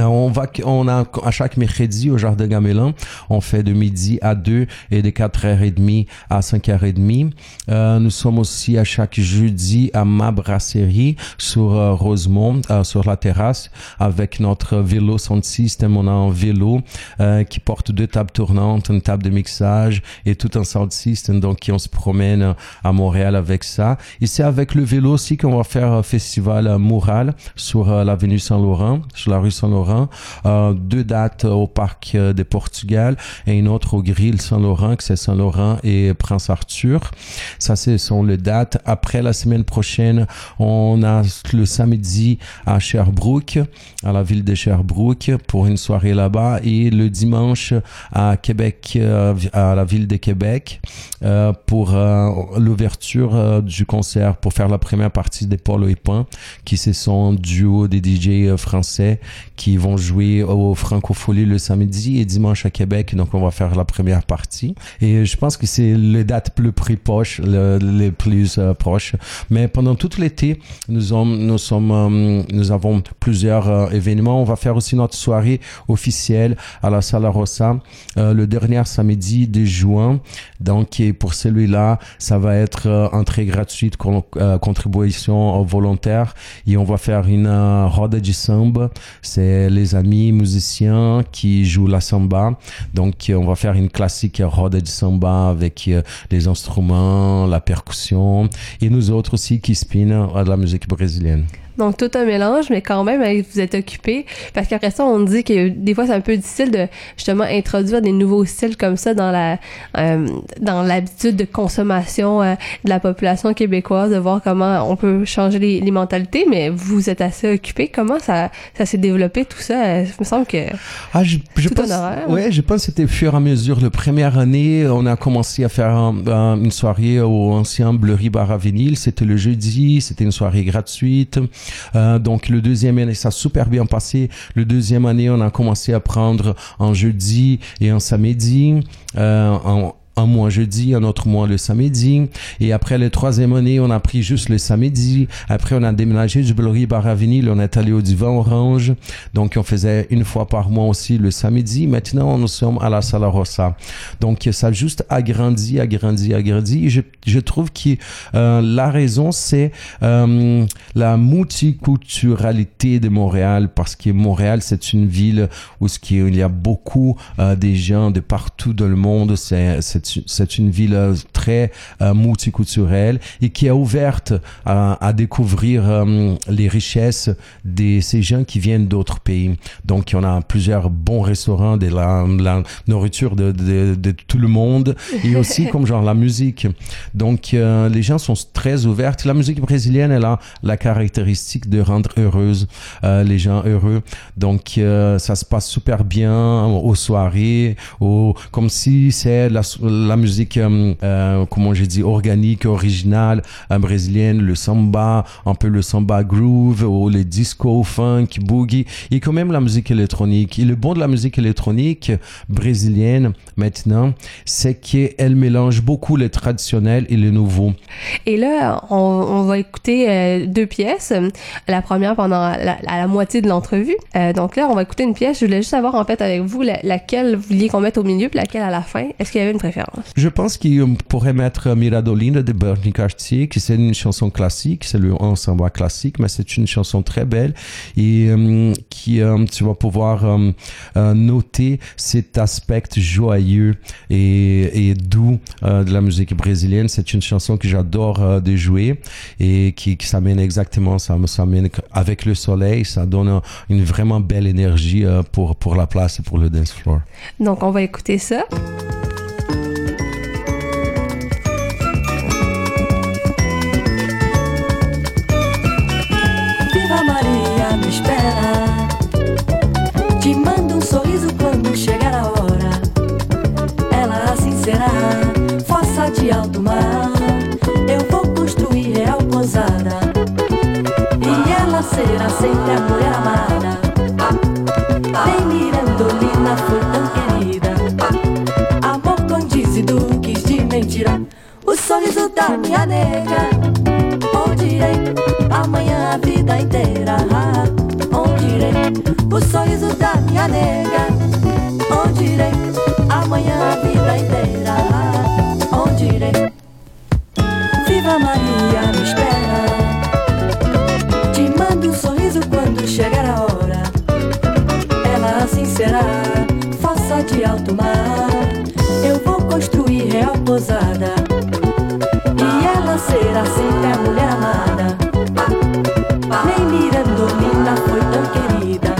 euh, On va, on a à chaque mercredi au Jardin Gamelin, on fait de midi à 2 et de 4h30 à 5h30. Euh, nous sommes aussi à chaque jeudi à ma brasserie sur euh, Rosemont, euh, sur la terrasse, avec notre vélo sound system. On a un vélo euh, qui porte deux tables tournantes, une table de mixage et tout un sound system. Donc, on se promène à Montréal avec ça. Et c'est avec le vélo aussi qu'on va faire un festival Mural sur l'avenue Saint-Laurent, sur la rue Saint-Laurent. Euh, deux dates au parc euh, de Portugal et une autre au Grill Saint-Laurent, que c'est Saint-Laurent et Prince Arthur. Ça, ce sont les dates. Après, la semaine prochaine, on a le samedi à Sherbrooke, à la ville de Sherbrooke, pour une soirée là-bas. Et le dimanche à Québec, euh, à la ville de Québec, pour l'ouverture du concert, pour faire la première partie des Polo et Pain, qui se sont duo des DJ français qui vont jouer au Francophonie le samedi et dimanche à Québec. Donc, on va faire la première partie. Et je pense que c'est les dates plus le- les plus euh, proches. Mais pendant tout l'été, nous, sommes- nous euh, avons plusieurs euh, événements. On va faire aussi notre soirée officielle à la Sala Rossa le dernier samedi de juin. Donc, pour celui-là, ça va être entrée gratuite, con- contribution volontaire. Et on va faire une roda de samba. C'est les amis musiciens qui jouent la samba. Donc, euh, on va faire une classique roda de samba avec euh, les instruments, la percussion et nous autres aussi qui spinent à la musique brésilienne.
Donc, tout un mélange, mais quand même, vous êtes occupé. Parce qu'après ça, on dit que des fois, c'est un peu difficile de justement introduire des nouveaux styles comme ça dans la euh, dans l'habitude de consommation euh, de la population québécoise, de voir comment on peut changer les, les mentalités. Mais vous êtes assez occupé. Comment ça, ça s'est développé tout ça? Il me semble que
Ah, je, je
Tout
pense,
un horaire.
ouais, je pense que c'était au fur et à mesure. La première année, on a commencé à faire un- un- une soirée au ancien Bleury Bar à Vinyle. C'était le jeudi, c'était une soirée gratuite. Euh, donc, le deuxième année, ça a super bien passé. Le deuxième année, on a commencé à prendre un jeudi et un samedi. Euh, en- un mois jeudi, un autre mois le samedi. Et après le troisième année, on a pris juste le samedi. Après, on a déménagé du Bleury Bar. On est allé au Divan Orange. Donc, on faisait une fois par mois aussi le samedi. Maintenant, nous sommes à la Sala Rossa. Donc, ça a juste agrandi, agrandi, agrandi. Je, je trouve que euh, la raison, c'est euh, la multiculturalité de Montréal parce que Montréal, c'est une ville où il y a beaucoup euh, des gens de partout dans le monde. C'est, c'est, une ville euh, très euh, multiculturelle et qui est ouverte à, à découvrir euh, les richesses de ces gens qui viennent d'autres pays. Donc, on a plusieurs bons restaurants, de la, la nourriture de, de, de tout le monde et aussi comme genre la musique. Donc, euh, les gens sont très ouverts. La musique brésilienne, elle a la caractéristique de rendre heureuse les gens heureux. Donc, ça se passe super bien aux soirées, comme si c'est la, la musique, euh, euh, comment j'ai dit, organique, originale, euh, brésilienne, le samba, un peu le samba groove, ou le disco, funk, boogie, et quand même la musique électronique. Et le bon de la musique électronique brésilienne, maintenant, c'est qu'elle mélange beaucoup le traditionnel et le nouveau.
Et là, on, on va écouter euh, deux pièces. La première pendant la, la moitié de l'entrevue. Euh, donc là, on va écouter une pièce. Je voulais juste savoir en fait avec vous la- laquelle vous vouliez qu'on mette au milieu puis laquelle à la fin. Est-ce qu'il y avait une préférence?
Je pense qu'on pourrait mettre Miradolina de Bernie Cartier, qui c'est une chanson classique, c'est le ensemble classique, mais c'est une chanson très belle et euh, qui, euh, tu vas pouvoir euh, noter cet aspect joyeux et, et doux de la musique brésilienne. C'est une chanson que j'adore de jouer et qui, qui s'amène exactement, ça s'amène avec le soleil, ça donne un- une vraiment belle énergie pour, pour la place et pour le dance floor.
Donc, on va écouter ça.
De alto mar. Eu vou construir real pousada. E ela será sempre a mulher amada. Bem Mirandolina foi tão querida. Amor condiz e duques de mentira. O sorriso da minha nega. Onde irei? Amanhã a vida inteira. Onde irei? O sorriso da minha nega. Onde irei? Amanhã a vida inteira. Viva Maria, me espera. Te mando um sorriso quando chegar a hora. Ela assim será, fossa de alto mar. Eu vou construir real pousada. E ela será sempre a mulher amada. Nem Mirandolina foi tão querida.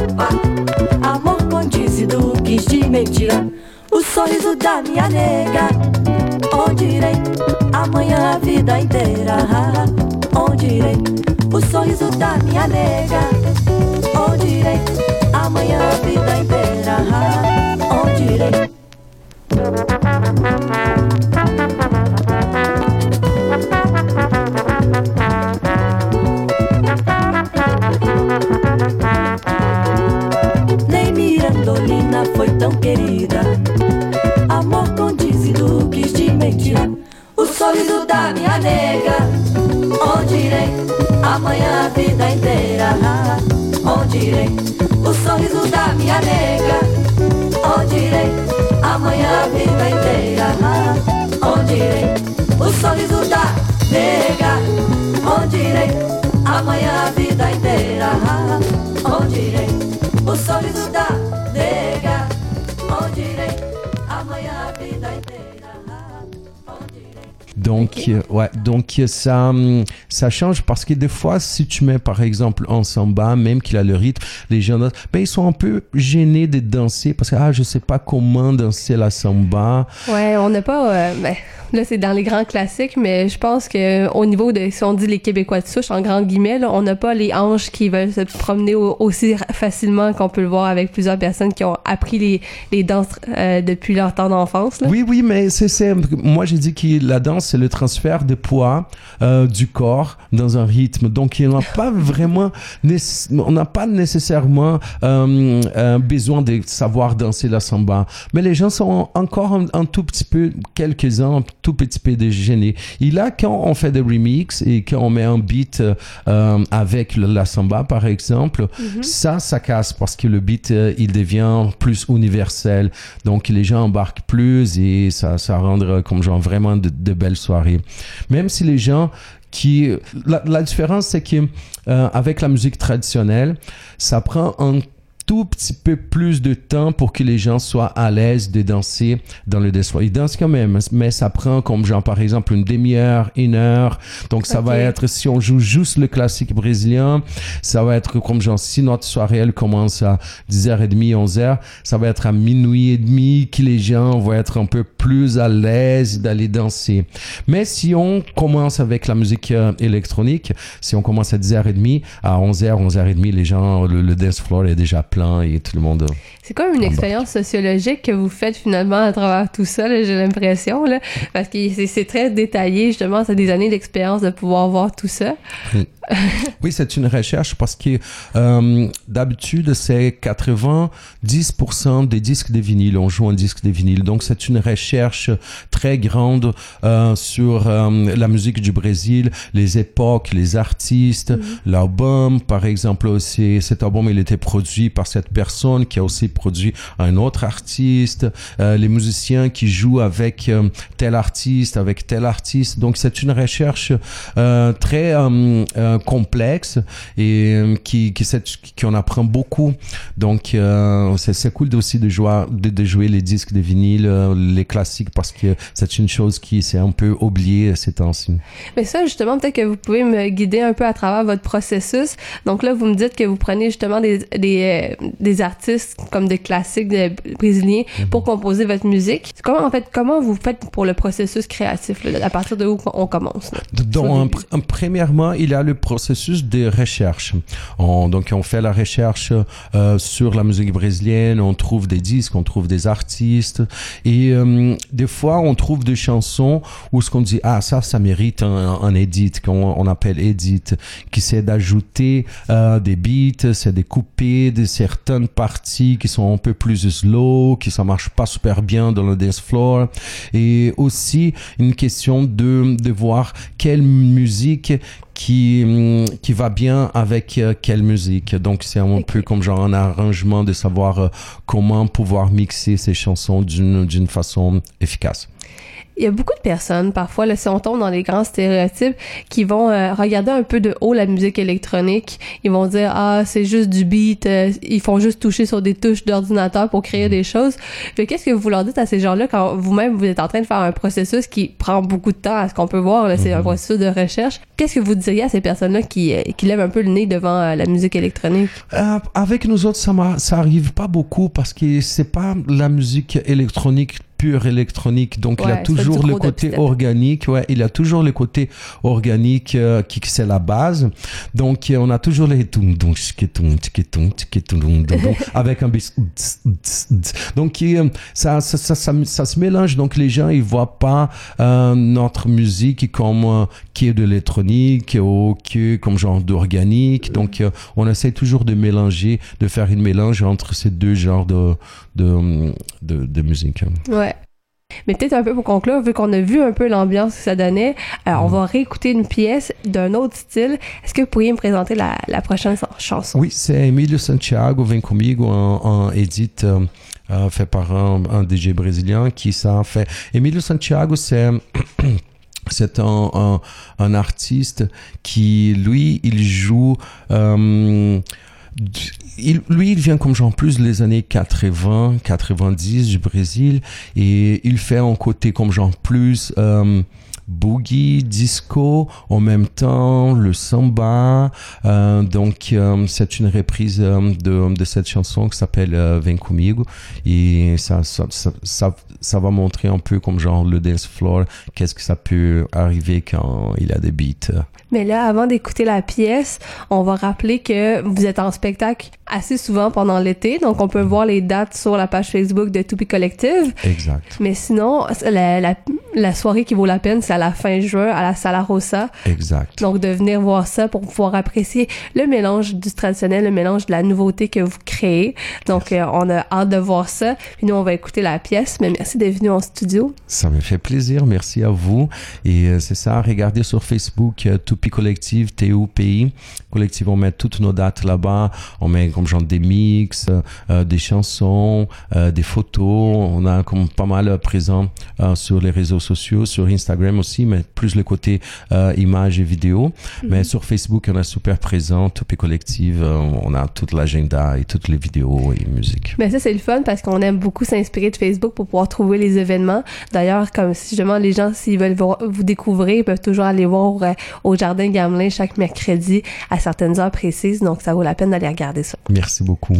Amor condiz e duques de mentira. O sorriso da minha nega. Onde irei? Amanhã a vida inteira. Onde irei? O sorriso da minha nega. Onde irei? Amanhã a vida inteira. Onde irei? Nem Mirandolina foi tão querida. O sorriso da minha nega. Onde irei? Amanhã a vida inteira. Onde irei? O sorriso da minha nega. Onde irei? Amanhã a vida inteira. Onde irei? O sorriso da nega. Onde irei? Amanhã a vida inteira. Onde irei? O sorriso da nega.
Donc, ouais, donc ça, hum, ça change parce que des fois, si tu mets par exemple un samba, même qu'il a le rythme, les gens, ben, ils sont un peu gênés de danser parce que ah, je sais pas comment danser la samba.
Ouais, on n'a pas. euh, ben, là, c'est dans les grands classiques, mais je pense que au niveau de, si on dit les Québécois de souche, en grand guillemets, là, on n'a pas les hanches qui veulent se promener au- aussi facilement qu'on peut le voir avec plusieurs personnes qui ont appris les, les danses euh, depuis leur temps d'enfance. là.
Oui, oui, mais c'est, c'est, moi j'ai dit que la danse c'est le transfert de poids euh, du corps dans un rythme. Donc il n'y a pas vraiment, on n'a pas nécessairement euh, euh, besoin de savoir danser la samba. Mais les gens sont encore un, un tout petit peu, quelques-uns, un tout petit peu de gênés. Et là, quand on fait des remixes et quand on met un beat avec la samba par exemple,
Mhm.
ça, ça casse parce que le beat, il devient plus universel. Donc, les gens embarquent plus et ça, ça rend comme genre vraiment de, de belles Même si les gens qui, la, la différence, c'est que euh, avec la musique traditionnelle, ça prend un tout petit peu plus de temps pour que les gens soient à l'aise de danser dans le dance floor. Ils dansent quand même, mais ça prend comme genre par exemple une demi-heure, une heure. Donc ça va être, si on joue juste le classique brésilien, ça va être comme genre si notre soirée elle commence à 10h30, 11h, ça va être à minuit et demi que les gens vont être un peu plus à l'aise d'aller danser. Mais si on commence avec la musique euh, électronique, si on commence à 10h30, à 11h, 11h30, les gens, le, le dance floor est déjà plein et tout le monde.
C'est comme une expérience sociologique que vous faites finalement à travers tout ça, j'ai l'impression, parce que c'est- très détaillé, justement, c'est des années d'expérience de pouvoir voir tout ça.
Oui. Oui, c'est une recherche parce que euh, d'habitude, c'est 90% des disques de vinyle. On joue un disque de vinyle. Donc, c'est une recherche très grande euh, sur euh, la musique du Brésil, les époques, les artistes, l'album. Par exemple, cet album, il était produit par cette personne qui a aussi produit un autre artiste, euh, les musiciens qui jouent avec euh, tel artiste, avec tel artiste. Donc, c'est une recherche euh, très euh, euh, complexe et euh, qui, qui, qui en apprend beaucoup. Donc, c'est cool aussi de jouer, de, de jouer les disques de vinyle, les classiques, parce que c'est une chose qui s'est un peu oubliée ces temps-ci.
Mais ça, justement, peut-être que vous pouvez me guider un peu à travers votre processus. Donc là, vous me dites que vous prenez justement des, des, des artistes comme des classiques des brésiliens pour composer votre musique. Comment, en fait, comment vous faites pour le processus créatif, là, à partir de où on commence? là?
Donc, en pr- en- premièrement, il y a le processus de recherche. On- donc, on fait la recherche euh, sur la musique brésilienne, on trouve des disques, on trouve des artistes, et euh, des fois, on trouve des chansons où ce qu'on dit, ah, ça, ça mérite un, un edit, qu'on on appelle edit, qui c'est d'ajouter euh, des beats, c'est de couper de certaines parties qui sont un peu plus slow, qui ça marche pas super bien dans le dance floor, et aussi une question de, de voir quelle musique qui, hum, qui va bien avec euh, quelle musique. Donc, c'est un peu comme genre un arrangement de savoir euh, comment pouvoir mixer ces chansons d'une, d'une façon efficace.
Il y a beaucoup de personnes, parfois, là, si on tombe dans les grands stéréotypes, qui vont euh, regarder un peu de haut la musique électronique. Ils vont dire, ah, c'est juste du beat, euh, ils font juste toucher sur des touches d'ordinateur pour créer des choses. Fait, Qu'est-ce que vous leur dites à ces gens-là quand vous-même, vous êtes en train de faire un processus qui prend beaucoup de temps à ce qu'on peut voir, là, c'est un processus de recherche. Qu'est-ce que vous diriez à ces personnes-là qui, euh, qui lèvent un peu le nez devant euh, la musique électronique?
Euh, avec nous autres, ça, ça arrive pas beaucoup parce que c'est pas la musique électronique pure électronique. Donc, il y
Ouais,
a
c'est pas
toujours le côté
dubstep.
organique. Ouais, il y a toujours le côté organique euh, qui, qui c'est la base. Donc, euh, on a toujours les avec un bis. Donc, euh, ça, ça, ça, ça, ça se mélange. Donc, les gens, ils voient pas euh, notre musique comme euh, qui est de l'électronique ou qui est comme genre d'organique. Donc, euh, on essaie toujours de mélanger, de faire une mélange entre ces deux genres de, de, de, de musique.
Ouais. Mais peut-être un peu pour conclure, vu qu'on a vu un peu l'ambiance que ça donnait, alors on va réécouter une pièce d'un autre style. Est-ce que vous pourriez me présenter la, la prochaine chan- chanson?
Oui, c'est Emilio Santiago, Vem Comigo, un, un edit euh, euh, fait par un, un DJ brésilien qui ça fait. Emilio Santiago, c'est c'est un, un, un artiste qui, lui, il joue... euh, il, lui, il vient comme genre plus les années 80, 90 du Brésil et il fait un côté comme genre plus... euh, boogie, disco, en même temps le samba. Euh, donc euh, c'est une reprise euh, de, de cette chanson qui s'appelle euh, Vem comigo et ça ça, ça ça ça va montrer un peu comme genre le dance floor, qu'est-ce que ça peut arriver quand il a des beats.
Mais là, avant d'écouter la pièce, on va rappeler que vous êtes en spectacle assez souvent pendant l'été, donc on peut voir les dates sur la page Facebook de Toupie Collective.
Exact.
Mais sinon, la, la, la soirée qui vaut la peine, c'est à la fin juin à la Sala Rossa.
Exact.
Donc de venir voir ça pour pouvoir apprécier le mélange du traditionnel, le mélange de la nouveauté que vous créez. Donc euh, on a hâte de voir ça. Puis nous, on va écouter la pièce. Mais merci d'être venu en studio.
Ça me fait plaisir, merci à vous. Et euh, c'est ça, regardez sur Facebook euh, Toupie Collective, TUPI. Collective, on met toutes nos dates là-bas. On met comme genre des mix, euh, des chansons, euh, des photos. On a comme pas mal euh, présent euh, sur les réseaux sociaux, sur Instagram aussi, mais plus le côté euh, images et vidéos. Mais sur Facebook, on est super présent. Toupie Collective, euh, on a toute l'agenda et toutes les vidéos et musique.
Mais ça, c'est le fun parce qu'on aime beaucoup s'inspirer de Facebook pour pouvoir trouver les événements. D'ailleurs, comme si justement les gens, s'ils veulent vous découvrir, ils peuvent toujours aller voir euh, au Jardin Gamelin chaque mercredi à certaines heures précises. Donc, ça vaut la peine d'aller regarder ça.
Merci beaucoup.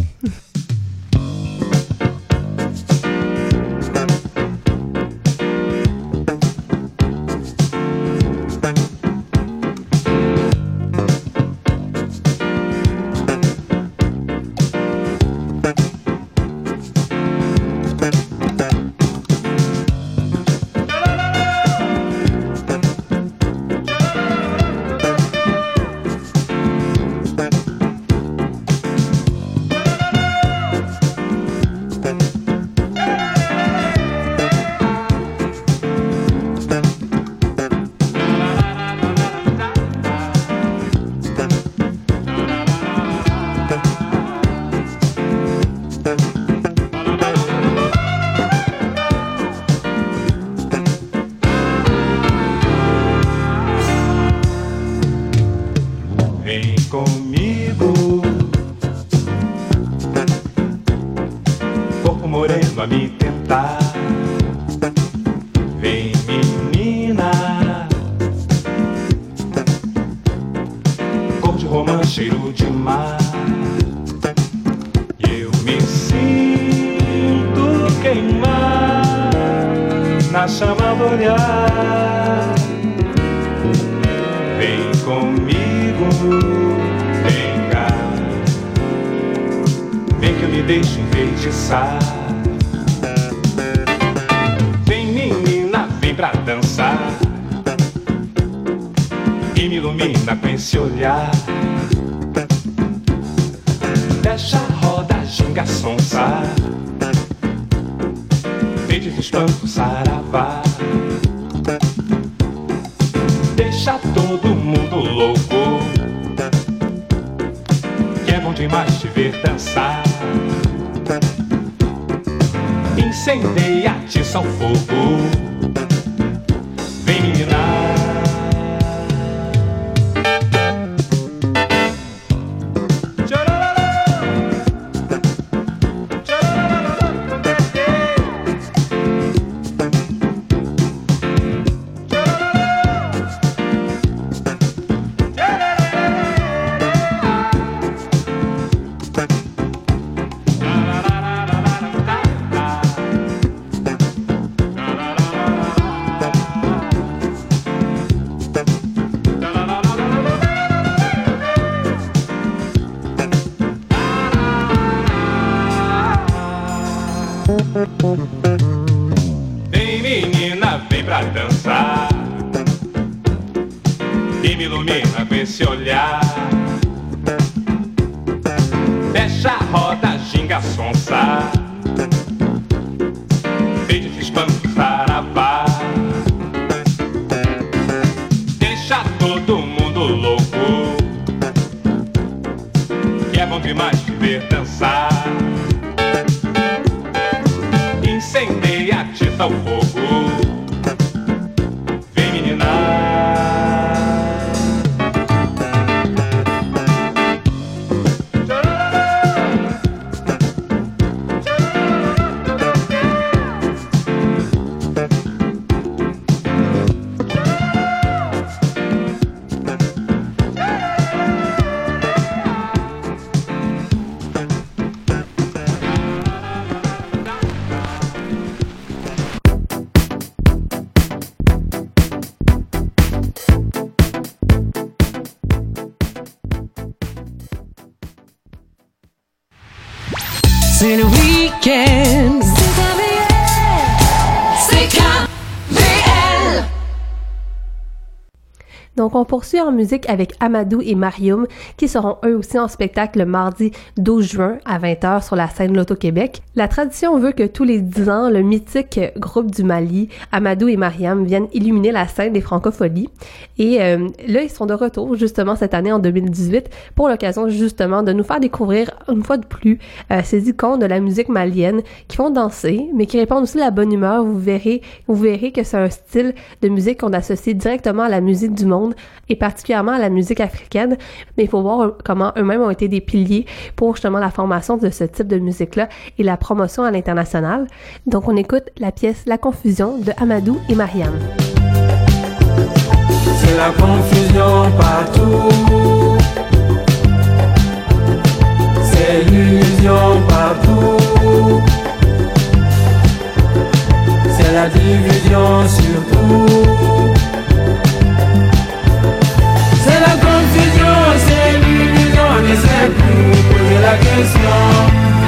On poursuit en musique avec Amadou et Mariam, qui seront eux aussi en spectacle le mardi 12 juin à 20h sur la scène Loto-Québec. La tradition veut que tous les 10 ans, le mythique groupe du Mali, Amadou et Mariam, viennent illuminer la scène des francopholies. Et euh, là, ils sont de retour justement cette année en 2018 pour l'occasion justement de nous faire découvrir une fois de plus euh, ces icônes de la musique malienne qui font danser, mais qui répondent aussi à la bonne humeur. Vous verrez, vous verrez que c'est un style de musique qu'on associe directement à la musique du monde et particulièrement à la musique africaine. Mais il faut voir comment eux-mêmes ont été des piliers pour justement la formation de ce type de musique-là et la promotion à l'international. Donc on écoute la pièce La Confusion de Amadou et Mariam.
C'est la confusion partout. C'est l'illusion partout. C'est la surtout. On ne sait plus poser la question.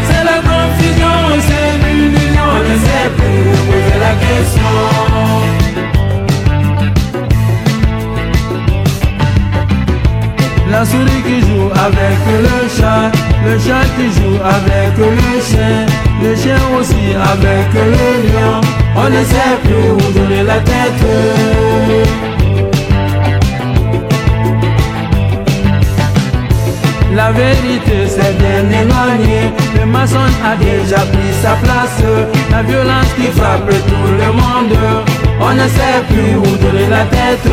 C'est la confusion, c'est l'illusion, on ne sait plus poser la question. La souris qui joue avec le chat, le chat qui joue avec le chien, le chien aussi avec le lion. On ne sait plus où donner la tête. La vérité s'est bien éloignée, le maçon a déjà pris sa place. La violence qui frappe tout le monde, on ne sait plus où donner la tête.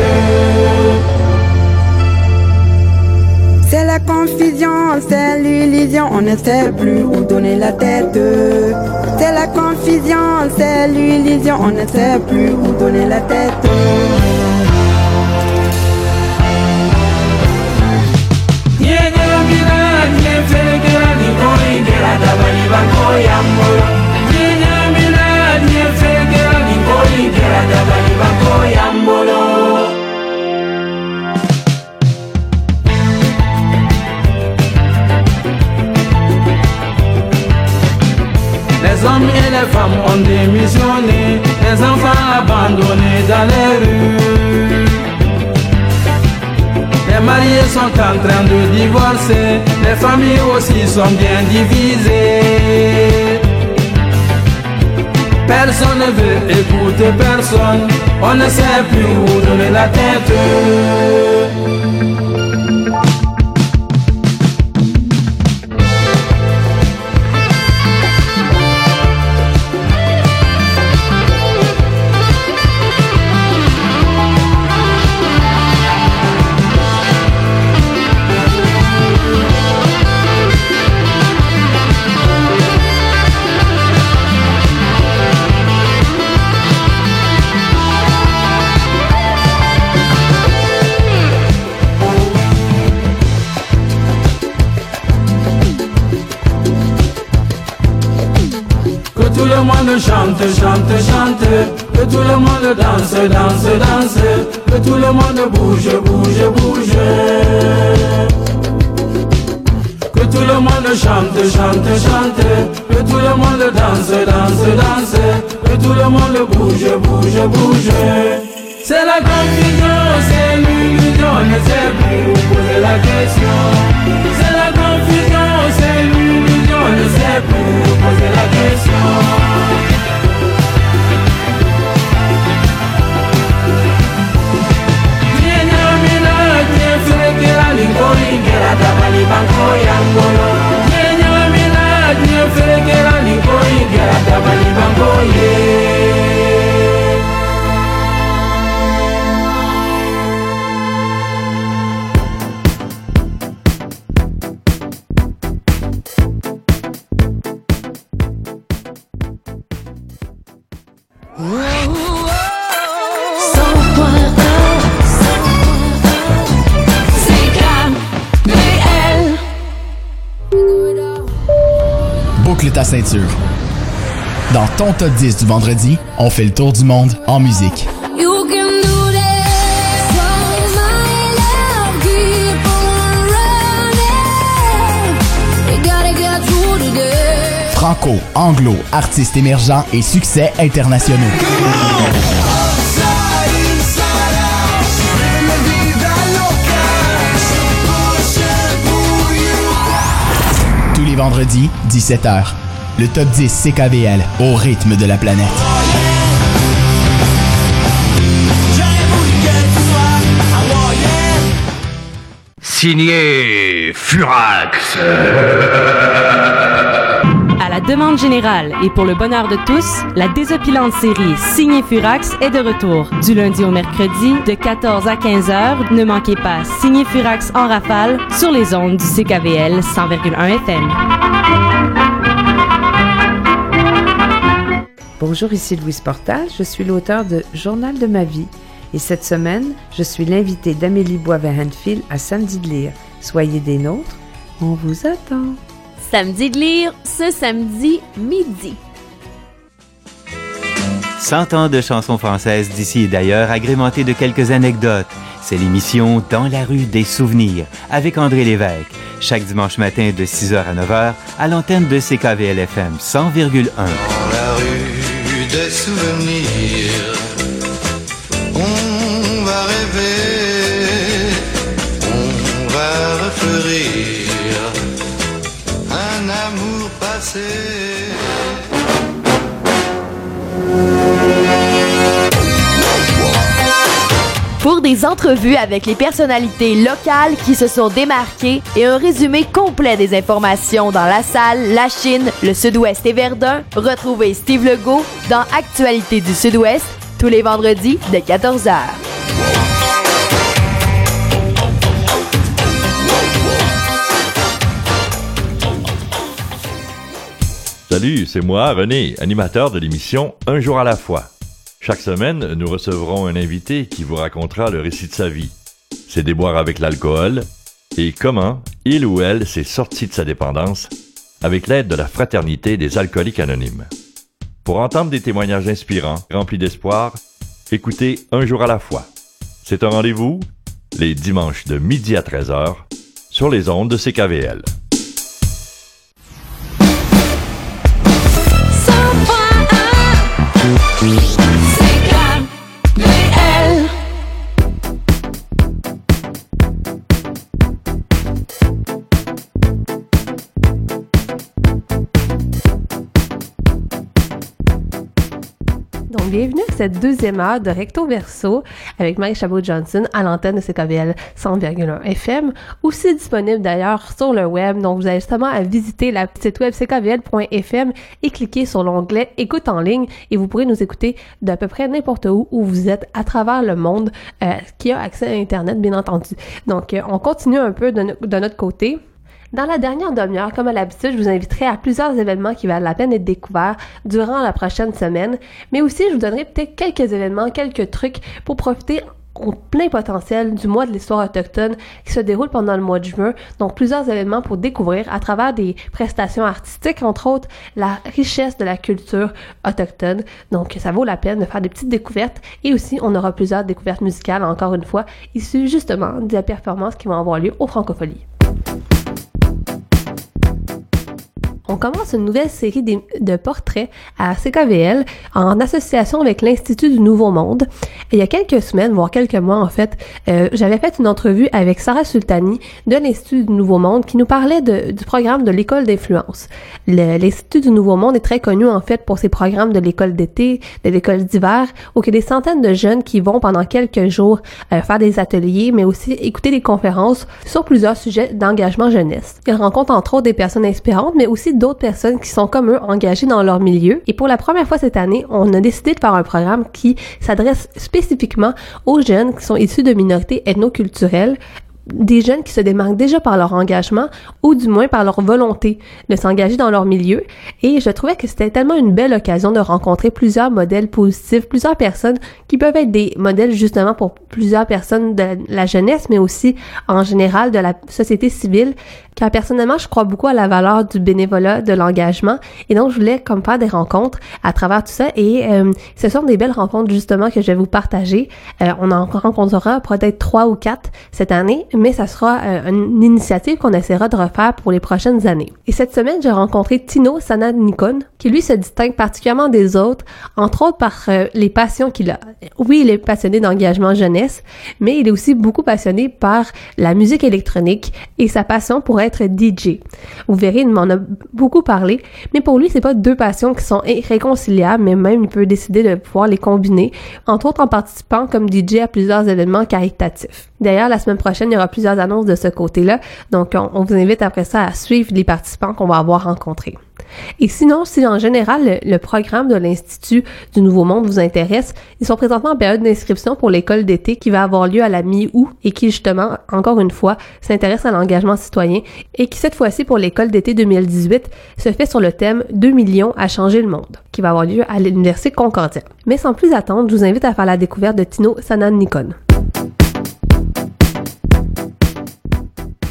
C'est la confusion, c'est l'illusion, on ne sait plus où donner la tête. C'est la confusion, c'est l'illusion, on ne sait plus où donner la tête.
balada balibango yango nyenyamila nyefege lingoli belada balibango yambolo Les hommes et les femmes ont démissionné, les enfants abandonnés dans les rues. Les mariés sont en train de divorcer, les familles aussi sont bien divisées. Personne ne veut écouter personne, on ne sait plus où donner la tête. Le monde chante, chante, chante. Que tout le monde danse, danse, danse. Que tout le monde bouge, bouge, bouge. Que tout le monde chante, chante, chante. Que tout le monde danse, danse, danse. Que tout le monde bouge, bouge, bouge. C'est la confusion, c'est l'illusion, on ne sait plus où poser la question. C'est la confusion, c'est l'illusion, pour poser la question. lingelingela taba libango ya ngolo nyenyewe mina nyemfelekela lingoingela taba libango ye
Dans ton top 10 du vendredi, on fait le tour du monde en musique. Franco, anglo, artistes émergents et succès internationaux. Tous les vendredis, 17h. Le top 10 CKVL au rythme de la planète.
Signé Furax.
À la demande générale et pour le bonheur de tous, la désopilante série Signé Furax est de retour. Du lundi au mercredi, de 14 à 15 heures, ne manquez pas Signé Furax en rafale sur les ondes du CKVL 100,1 FM.
Bonjour, ici Louise Portal. Je suis l'auteur de Journal de ma vie. Et cette semaine, je suis l'invitée d'Amélie Boisvert-Hanfield à Samedi de lire. Soyez des nôtres. On vous attend.
Samedi de lire, ce samedi midi.
100 ans de chansons françaises d'ici et d'ailleurs, agrémentées de quelques anecdotes. C'est l'émission Dans la rue des souvenirs avec André Lévesque, chaque dimanche matin de 6h à 9h à l'antenne de CKVL-FM 100,1.
Des souvenirs, on va rêver, on va refleurir un amour passé.
Pour des entrevues avec les personnalités locales qui se sont démarquées et un résumé complet des informations dans la salle, la Chine, le Sud-Ouest et Verdun, retrouvez Steve Legault dans Actualité du Sud-Ouest tous les vendredis de 14h.
Salut, c'est moi, René, animateur de l'émission Un jour à la fois. Chaque semaine, nous recevrons un invité qui vous racontera le récit de sa vie, ses déboires avec l'alcool et comment il ou elle s'est sorti de sa dépendance avec l'aide de la Fraternité des alcooliques anonymes. Pour entendre des témoignages inspirants, remplis d'espoir, écoutez Un jour à la fois. C'est un rendez-vous les dimanches de midi à 13h sur les ondes de CKVL.
Cette deuxième heure de Recto Verso avec Marie Chabot-Johnson à l'antenne de CKVL 100,1 FM, aussi disponible d'ailleurs sur le web. Donc, vous avez justement à visiter la petite web ckvl.fm et cliquer sur l'onglet Écoute en ligne et vous pourrez nous écouter d'à peu près n'importe où où vous êtes à travers le monde euh, qui a accès à Internet, bien entendu. Donc, euh, on continue un peu de notre côté. Dans la dernière demi-heure, comme à l'habitude, je vous inviterai à plusieurs événements qui valent la peine d'être découverts durant la prochaine semaine, mais aussi je vous donnerai peut-être quelques événements, quelques trucs pour profiter au plein potentiel du mois de l'histoire autochtone qui se déroule pendant le mois de juin. Donc plusieurs événements pour découvrir à travers des prestations artistiques, entre autres la richesse de la culture autochtone. Donc ça vaut la peine de faire des petites découvertes et aussi on aura plusieurs découvertes musicales, encore une fois, issues justement des performances qui vont avoir lieu au Francofolie. On commence une nouvelle série de portraits à CKVL en association avec l'Institut du Nouveau Monde. Il y a quelques semaines, voire quelques mois en fait, euh, j'avais fait une entrevue avec Sarah Sultani de l'Institut du Nouveau Monde qui nous parlait du programme de l'école d'influence. L'Institut du Nouveau Monde est très connu en fait pour ses programmes de l'école d'été, de l'école d'hiver, où il y a des centaines de jeunes qui vont pendant quelques jours euh, faire des ateliers, mais aussi écouter des conférences sur plusieurs sujets d'engagement jeunesse. Ils rencontrent entre autres des personnes inspirantes, mais aussi d'autres personnes qui sont comme eux engagées dans leur milieu. Et pour la première fois cette année, on a décidé de faire un programme qui s'adresse spécifiquement aux jeunes qui sont issus de minorités ethnoculturelles des jeunes qui se démarquent déjà par leur engagement ou du moins par leur volonté de s'engager dans leur milieu et je trouvais que c'était tellement une belle occasion de rencontrer plusieurs modèles positifs, plusieurs personnes qui peuvent être des modèles justement pour plusieurs personnes de la jeunesse mais aussi en général de la société civile car personnellement, je crois beaucoup à la valeur du bénévolat, de l'engagement, et donc je voulais comme faire des rencontres à travers tout ça, et euh, ce sont des belles rencontres justement que je vais vous partager. Euh, on en rencontrera peut-être trois ou quatre cette année, mais ça sera euh, une initiative qu'on essaiera de refaire pour les prochaines années. Et cette semaine, j'ai rencontré Tino Sanad-Nikon, qui lui se distingue particulièrement des autres, entre autres par euh, les passions qu'il a. Oui, il est passionné d'engagement jeunesse, mais il est aussi beaucoup passionné par la musique électronique et sa passion pour être DJ. Vous verrez, il m'en a beaucoup parlé, mais pour lui, c'est pas deux passions qui sont irréconciliables, mais même il peut décider de pouvoir les combiner, entre autres en participant comme DJ à plusieurs événements caritatifs. D'ailleurs, la semaine prochaine, il y aura plusieurs annonces de ce côté-là, donc on, on vous invite après ça à suivre les participants qu'on va avoir rencontrés. Et sinon, si en général le, programme de l'Institut du Nouveau Monde vous intéresse, ils sont présentement en période d'inscription pour l'école d'été qui va avoir lieu à la mi-août et qui justement, encore une fois, s'intéresse à l'engagement citoyen et qui cette fois-ci pour l'école d'été 2018 se fait sur le thème 2 millions à changer le monde, qui va avoir lieu à l'Université Concordia. Mais sans plus attendre, je vous invite à faire la découverte de Tino Sanan Nikon.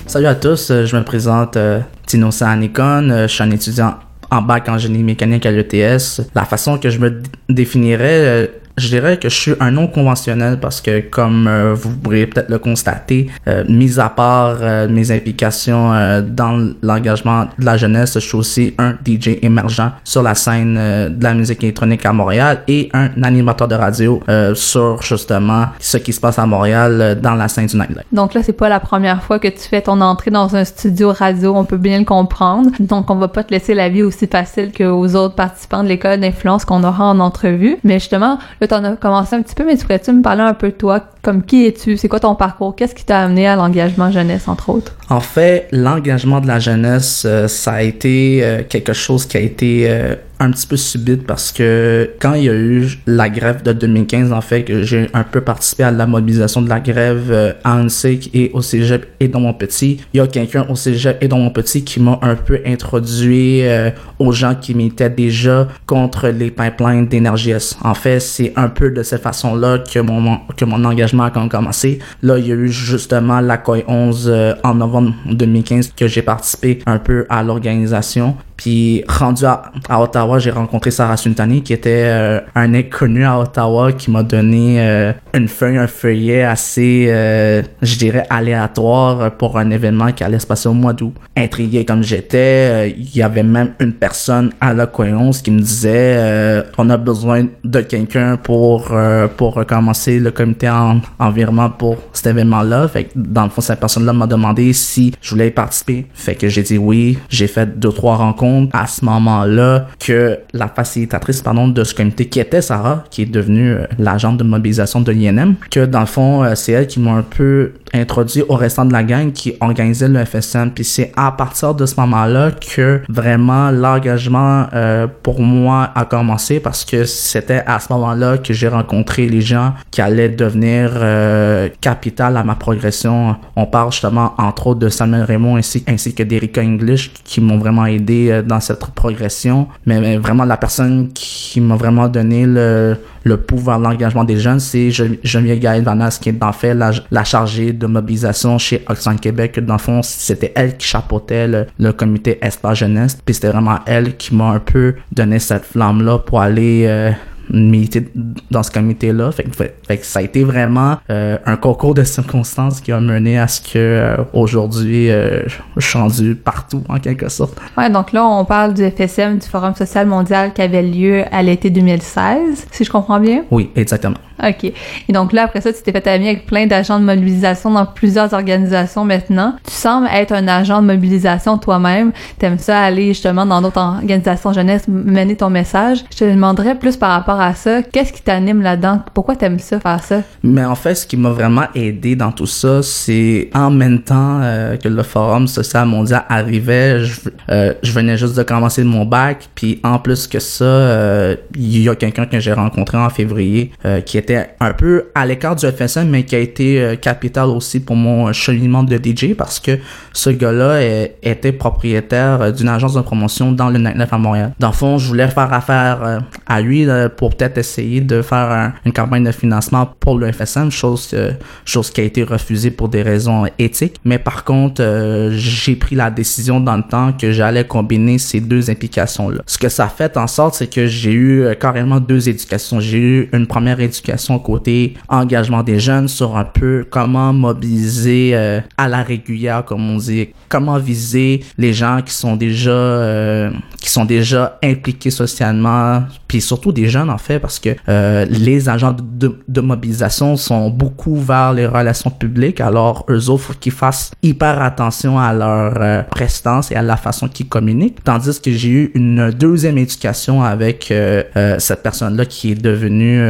Salut à tous, euh, je me présente euh, Tino Sanikon, euh, je suis un étudiant en bac en génie mécanique à l'ETS. La façon que je me définirais, euh, je dirais que je suis un non conventionnel parce que comme euh, vous pourrez peut-être le constater, euh, mis à part euh, mes implications euh, dans l'engagement de la jeunesse, je suis aussi un DJ émergent sur la scène euh, de la musique électronique à Montréal et un animateur de radio euh, sur justement ce qui se passe à Montréal dans la scène du nightlife.
Donc là, c'est pas la première fois que tu fais ton entrée dans un studio radio, on peut bien le comprendre. Donc on va pas te laisser la vie aussi facile qu'aux autres participants de l'école d'influence qu'on aura en entrevue. Mais justement, là, t'en as commencé un petit peu, mais tu pourrais-tu me parler un peu de toi? Comme qui es-tu? C'est quoi ton parcours? Qu'est-ce qui t'a amené à l'engagement jeunesse, entre autres?
En fait, l'engagement de la jeunesse, euh, ça a été euh, quelque chose qui a été euh, un petit peu subite parce que quand il y a eu la grève de 2015, en fait, que j'ai un peu participé à la mobilisation de la grève euh, à UNSIC et au Cégep et dans mon petit, il y a quelqu'un au Cégep et dans mon petit qui m'a un peu introduit euh, aux gens qui militaient déjà contre les pipelines d'énergie. En fait, c'est un peu de cette façon-là que mon, que mon engagement a commencé. Là, il y a eu justement la COI 11 euh, en novembre 2015 que j'ai participé un peu à l'organisation. Puis rendu à, à Ottawa, j'ai rencontré Sarah Suntani qui était euh, un inconnu à Ottawa qui m'a donné euh, une feuille, un feuillet assez, euh, je dirais, aléatoire pour un événement qui allait se passer au mois d'août. Intrigué comme j'étais, il y avait même une personne à la Coyonce qui me disait on a besoin de quelqu'un pour pour recommencer le comité en environnement pour cet événement-là. Fait que dans le fond, cette personne-là m'a demandé si je voulais y participer. Fait que j'ai dit oui. J'ai fait deux trois rencontres à ce moment-là que la facilitatrice pardon de ce comité qui était Sarah, qui est devenue euh, l'agente de mobilisation de l'INM, que dans le fond euh, c'est elle qui m'a un peu introduit au restant de la gang qui organisait le FSM. Puis c'est à partir de ce moment-là que vraiment l'engagement euh, pour moi a commencé parce que c'était à ce moment-là que j'ai rencontré les gens qui allaient devenir euh, capital à ma progression. On parle justement entre autres de Samuel Raymond ainsi, que d'Erika English qui m'ont vraiment aidé dans cette progression. Mais, mais vraiment la personne qui m'a vraiment donné le, le pouvoir l'engagement des jeunes, c'est Geneviève Gaël Vanas qui est le fait la, la chargée de mobilisation chez Oxfam Québec. Dans le fond, c'était elle qui chapeautait le, le comité Espace Jeunesse. Puis c'était vraiment elle qui m'a un peu donné cette flamme-là pour aller euh, militer dans ce comité-là. Fait, fait, fait que ça a été vraiment euh, un concours de circonstances qui a mené à ce que euh, aujourd'hui euh, je suis rendu partout en quelque sorte.
Ouais, donc là, on parle du FSM, du Forum social mondial qui avait lieu à l'été 2016, si je comprends bien.
Oui, exactement.
OK. Et donc là, après ça, tu t'es fait ami avec plein d'agents de mobilisation dans plusieurs organisations maintenant. Tu sembles être un agent de mobilisation toi-même. T'aimes ça aller justement dans d'autres organisations jeunesse, mener ton message. Je te demanderais plus par rapport à ça. Qu'est-ce qui t'anime là-dedans? Pourquoi t'aimes ça, faire ça?
Mais en fait, ce qui m'a vraiment aidé dans tout ça, c'est en même temps euh, que le Forum social mondial arrivait, je, euh, je venais juste de commencer mon bac, puis en plus que ça, euh, il y a quelqu'un que j'ai rencontré en février qui un peu à l'écart du FSM, mais qui a été euh, capital aussi pour mon cheminement de DJ parce que ce gars-là était propriétaire euh, d'une agence de promotion dans le nightlife à Montréal. Dans le fond, je voulais faire affaire euh, à lui euh, pour peut-être essayer de faire un- une campagne de financement pour le FSM, chose, euh, chose qui a été refusée pour des raisons éthiques. Mais par contre, euh, j'ai pris la décision dans le temps que j'allais combiner ces deux implications-là. Ce que ça fait en sorte, c'est que j'ai eu euh, carrément deux éducations. J'ai eu une première éducation côté engagement des jeunes sur un peu comment mobiliser euh, à la régulière, comme on dit, comment viser les gens qui sont déjà euh, qui sont déjà impliqués socialement, puis surtout des jeunes en fait, parce que euh, les agents de, de- de mobilisation sont beaucoup vers les relations publiques, alors eux autres faut qu'ils fassent hyper attention à leur euh, prestance et à la façon qu'ils communiquent, tandis que j'ai eu une deuxième éducation avec cette personne-là qui est devenue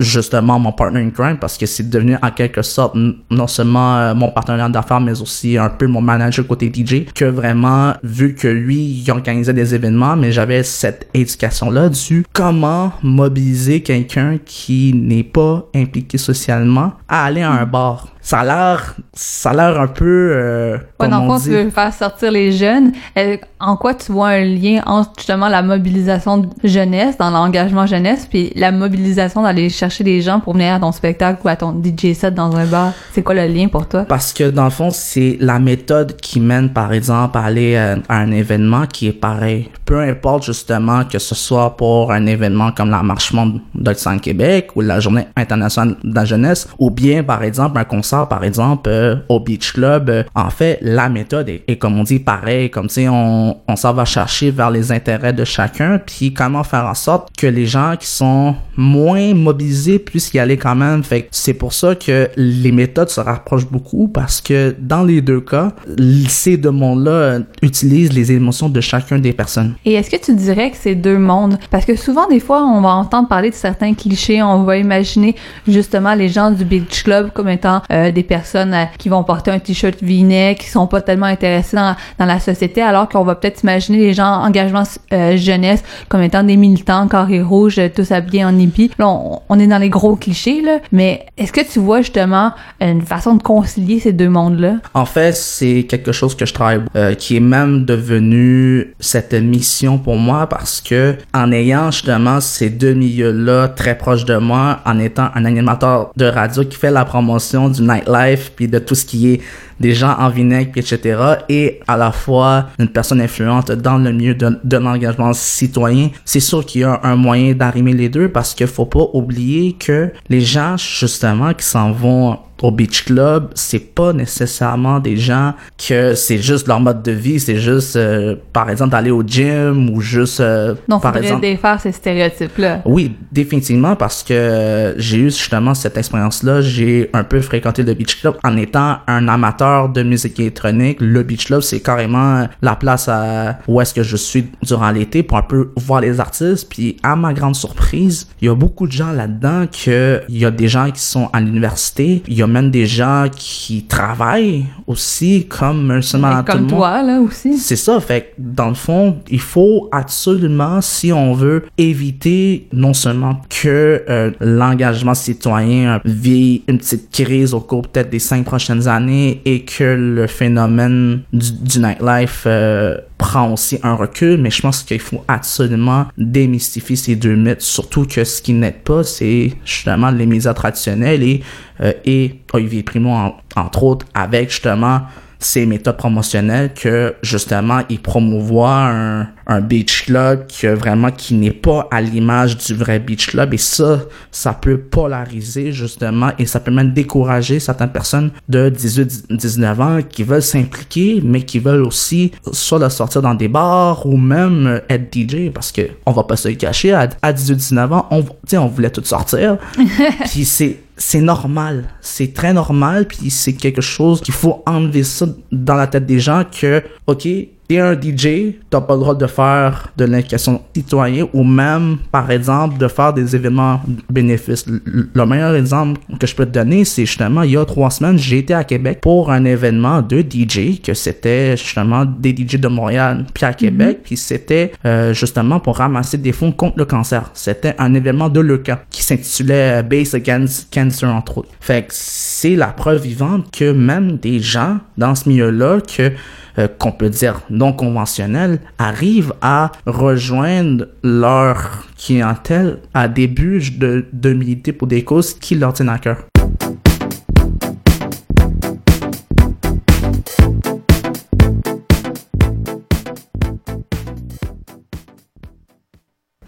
justement mon partner in crime parce que c'est devenu en quelque sorte non seulement euh, mon partenaire d'affaires mais aussi un peu mon manager côté DJ que vraiment vu que lui il organisait des événements mais j'avais cette éducation là du comment mobiliser quelqu'un qui n'est pas impliqué socialement à aller à un bar ça a l'air ça a l'air un peu euh,
Ouais, dans le
on
fond,
dit
tu veux faire sortir les jeunes. Euh, en quoi tu vois un lien entre justement la mobilisation de jeunesse, dans l'engagement jeunesse, puis la mobilisation d'aller chercher des gens pour venir à ton spectacle ou à ton DJ set dans un bar? C'est quoi le lien pour toi?
Parce que dans le fond, c'est la méthode qui mène, par exemple, à aller euh, à un événement qui est pareil. Peu importe justement que ce soit pour un événement comme la Marche Monde de Québec ou la Journée internationale de la jeunesse, ou bien par exemple un concert, par exemple euh, au Beach Club. Euh, en fait, la méthode est, comme on dit pareil, comme sais, on, on s'en va chercher vers les intérêts de chacun, puis comment faire en sorte que les gens qui sont moins mobilisés puissent y aller quand même. Fait c'est pour ça que les méthodes se rapprochent beaucoup parce que dans les deux cas, ces deux mondes-là euh, utilisent les émotions de chacun des personnes.
Et est-ce que tu dirais que c'est deux mondes? Parce que souvent, des fois, on va entendre parler de certains clichés, on va imaginer justement les gens du Beach Club comme étant des personnes euh, qui vont porter un t-shirt V-neck, qui sont pas tellement intéressés dans, dans la société, alors qu'on va peut-être imaginer les gens engagement euh, jeunesse comme étant des militants carrés rouges, euh, tous habillés en hippie. Là, on, on est dans les gros clichés, là, mais est-ce que tu vois justement une façon de concilier ces deux mondes-là?
En fait, c'est quelque chose que je travaille, euh, qui est même devenu cette mission pour moi parce que en ayant justement ces deux milieux-là très proches de moi, en étant un animateur de radio qui fait la promotion du nightlife puis de tout ce qui est des gens en vinaigre etc. et à la fois une personne influente dans le milieu de, de l'engagement citoyen, c'est sûr qu'il y a un moyen d'arrimer les deux parce qu'il faut pas oublier que les gens justement qui s'en vont au beach club, c'est pas nécessairement des gens que c'est juste leur mode de vie, c'est juste euh, par exemple d'aller au gym ou juste euh,
Donc,
par exemple
défaire ces stéréotypes-là.
oui, définitivement, parce que euh, j'ai eu justement cette expérience-là. J'ai un peu fréquenté le Beach Club en étant un amateur de musique électronique. Le Beach Club, c'est carrément la place à, où est-ce que je suis durant l'été pour un peu voir les artistes. Puis, à ma grande surprise, il y a beaucoup de gens là-dedans que il y a des gens qui sont à l'université. Il y a même des gens qui travaillent aussi comme un seulement tout
Comme
monde.
toi, là, aussi.
C'est ça, fait que dans le fond, il faut absolument, si on veut éviter non seulement que euh, l'engagement citoyen vit une petite crise au cours peut-être des cinq prochaines années et que le phénomène du, du nightlife euh, prend aussi un recul, mais je pense qu'il faut absolument démystifier ces deux mythes, surtout que ce qui n'aide pas, c'est justement les médias traditionnels et, euh, Olivier Primo, en- entre autres, avec justement ces méthodes promotionnelles que justement il promouvoit un, un beach club que vraiment qui n'est pas à l'image du vrai beach club. Et ça ça peut polariser justement et ça peut même décourager certaines personnes de 18 19 ans qui veulent s'impliquer mais qui veulent aussi soit de sortir dans des bars ou même être DJ parce que on va pas se le cacher à, à 18 19 ans on on voulait tout sortir. Puis c'est c'est normal, c'est très normal, puis c'est quelque chose qu'il faut enlever ça dans la tête des gens que, ok, t'es un DJ, t'as pas le droit de faire de l'implication citoyenne ou même, par exemple, de faire des événements bénéfices. Le le meilleur exemple que je peux te donner, c'est justement, il y a trois semaines, j'ai été à Québec pour un événement de DJ, que c'était justement des DJ de Montréal, puis à Québec, puis c'était euh, justement pour ramasser des fonds contre le cancer. C'était un événement de l'ECA qui s'intitulait euh, Base Against Cancer, entre autres. Fait que c'est la preuve vivante que même des gens dans ce milieu-là, que euh, qu'on peut dire non conventionnels, arrivent à rejoindre leur clientèle à début de, de militer pour des causes qui leur tiennent à cœur.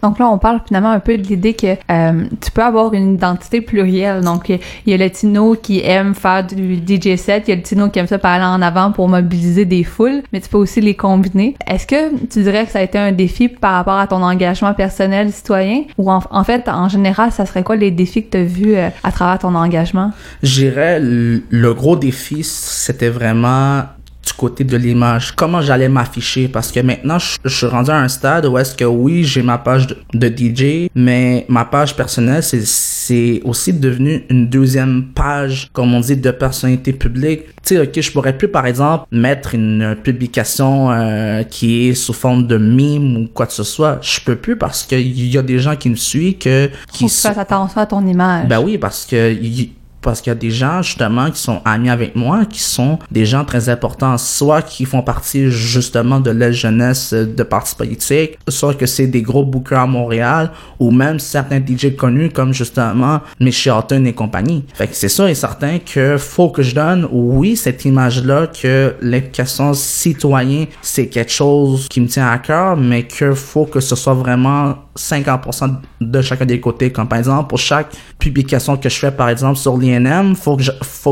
Donc là, on parle finalement un peu de l'idée que euh, tu peux avoir une identité plurielle. Donc, il y a le Tino qui aime faire du DJ set, il y a le Tino qui aime ça parler en avant pour mobiliser des foules, mais tu peux aussi les combiner. Est-ce que tu dirais que ça a été un défi par rapport à ton engagement personnel citoyen? Ou en, fait, en général, ça serait quoi les défis que tu as vus euh, à travers ton engagement?
Le le gros défi, c'était vraiment du côté de l'image, comment j'allais m'afficher? Parce que maintenant je, je suis rendu à un stade où est-ce que oui j'ai ma page de, de DJ mais ma page personnelle c'est c'est aussi devenu une deuxième page comme on dit de personnalité publique. Tu sais ok je pourrais plus par exemple mettre une publication euh, qui est sous forme de mime ou quoi que ce soit. Je peux plus parce que il y a des gens qui me suivent que qui
Faut que tu fasses attention à ton image.
ben oui, parce que y- parce qu'il y a des gens justement qui sont amis avec moi, qui sont des gens très importants, soit qui font partie justement de la jeunesse de partis politiques, soit que c'est des gros bookers à Montréal, ou même certains DJ connus comme justement Michel Horton et compagnie. Fait que c'est sûr et certain que faut que je donne, oui, cette image-là que l'implication citoyen, c'est quelque chose qui me tient à cœur, mais que faut que ce soit vraiment 50% de chacun des côtés. Comme par exemple, pour chaque publication que je fais, par exemple, sur l'INM, faut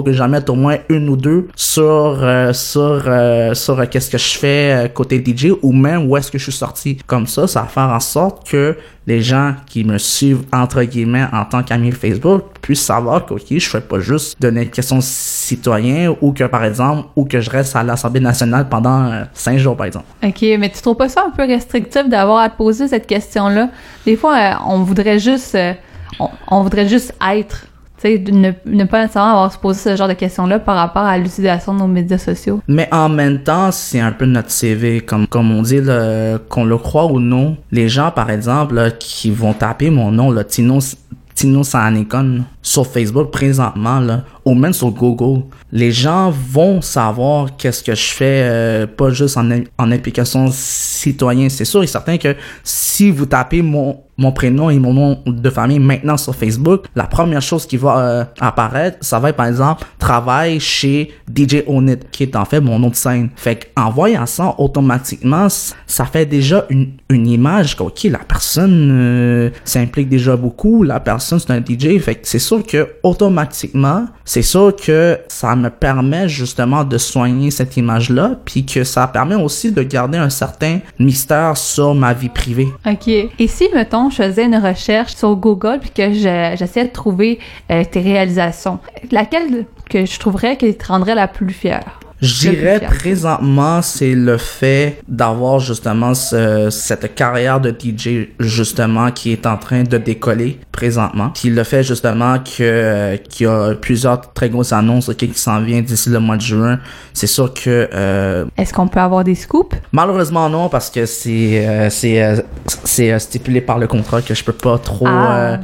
que j'en mette au moins une ou deux sur, euh, sur, euh, sur euh, qu'est-ce que je fais côté DJ ou même où est-ce que je suis sorti. Comme ça, ça va faire en sorte que les gens qui me suivent, entre guillemets, en tant qu'ami Facebook, puissent savoir que, ok, je fais pas juste de question citoyen ou que, par exemple, ou que je reste à l'Assemblée nationale pendant euh, cinq jours, par exemple.
OK, mais tu trouves pas ça un peu restrictif d'avoir à te poser cette question-là? Des fois, euh, on voudrait juste euh, on, on voudrait juste être. Tu sais, de ne, ne pas nécessairement avoir à se poser ce genre de questions-là par rapport à l'utilisation de nos médias sociaux.
Mais en même temps, c'est un peu notre CV, comme, comme on dit, qu'on le croit ou non. Les gens, par exemple, là, qui vont taper mon nom, là, Tino, ti nou sa ane kon nou. Sur Facebook présentement, là, ou même sur Google, les gens vont savoir qu'est-ce que je fais, euh, pas juste en, en implication citoyen. C'est sûr et certain que si vous tapez mon, mon prénom et mon nom de famille maintenant sur Facebook, la première chose qui va euh, apparaître, ça va être par exemple travail chez DJ Onit, qui est en fait mon nom de scène. Fait qu'en voyant ça, automatiquement, ça fait déjà une, une image que, ok, la personne euh, s'implique déjà beaucoup, la personne c'est un DJ. Fait que c'est sûr que automatiquement, c'est sûr que ça me permet justement de soigner cette image-là, puis que ça permet aussi de garder un certain mystère sur ma vie privée.
OK. Et si, mettons, je faisais une recherche sur Google puis que je- j'essayais de trouver euh, tes réalisations, laquelle que je trouverais qui te rendrait la plus fière?
Je dirais présentement, c'est le fait d'avoir justement ce- cette carrière de DJ justement qui est en train de décoller présentement. Puis le fait justement que euh, qu'il y a plusieurs très grosses annonces qui s'en viennent d'ici le mois de juin. C'est sûr que euh,
Est-ce qu'on peut avoir des scoops?
malheureusement non parce que c'est euh, c'est euh, c'est euh, stipulé par le contrat que je peux pas trop
Ah.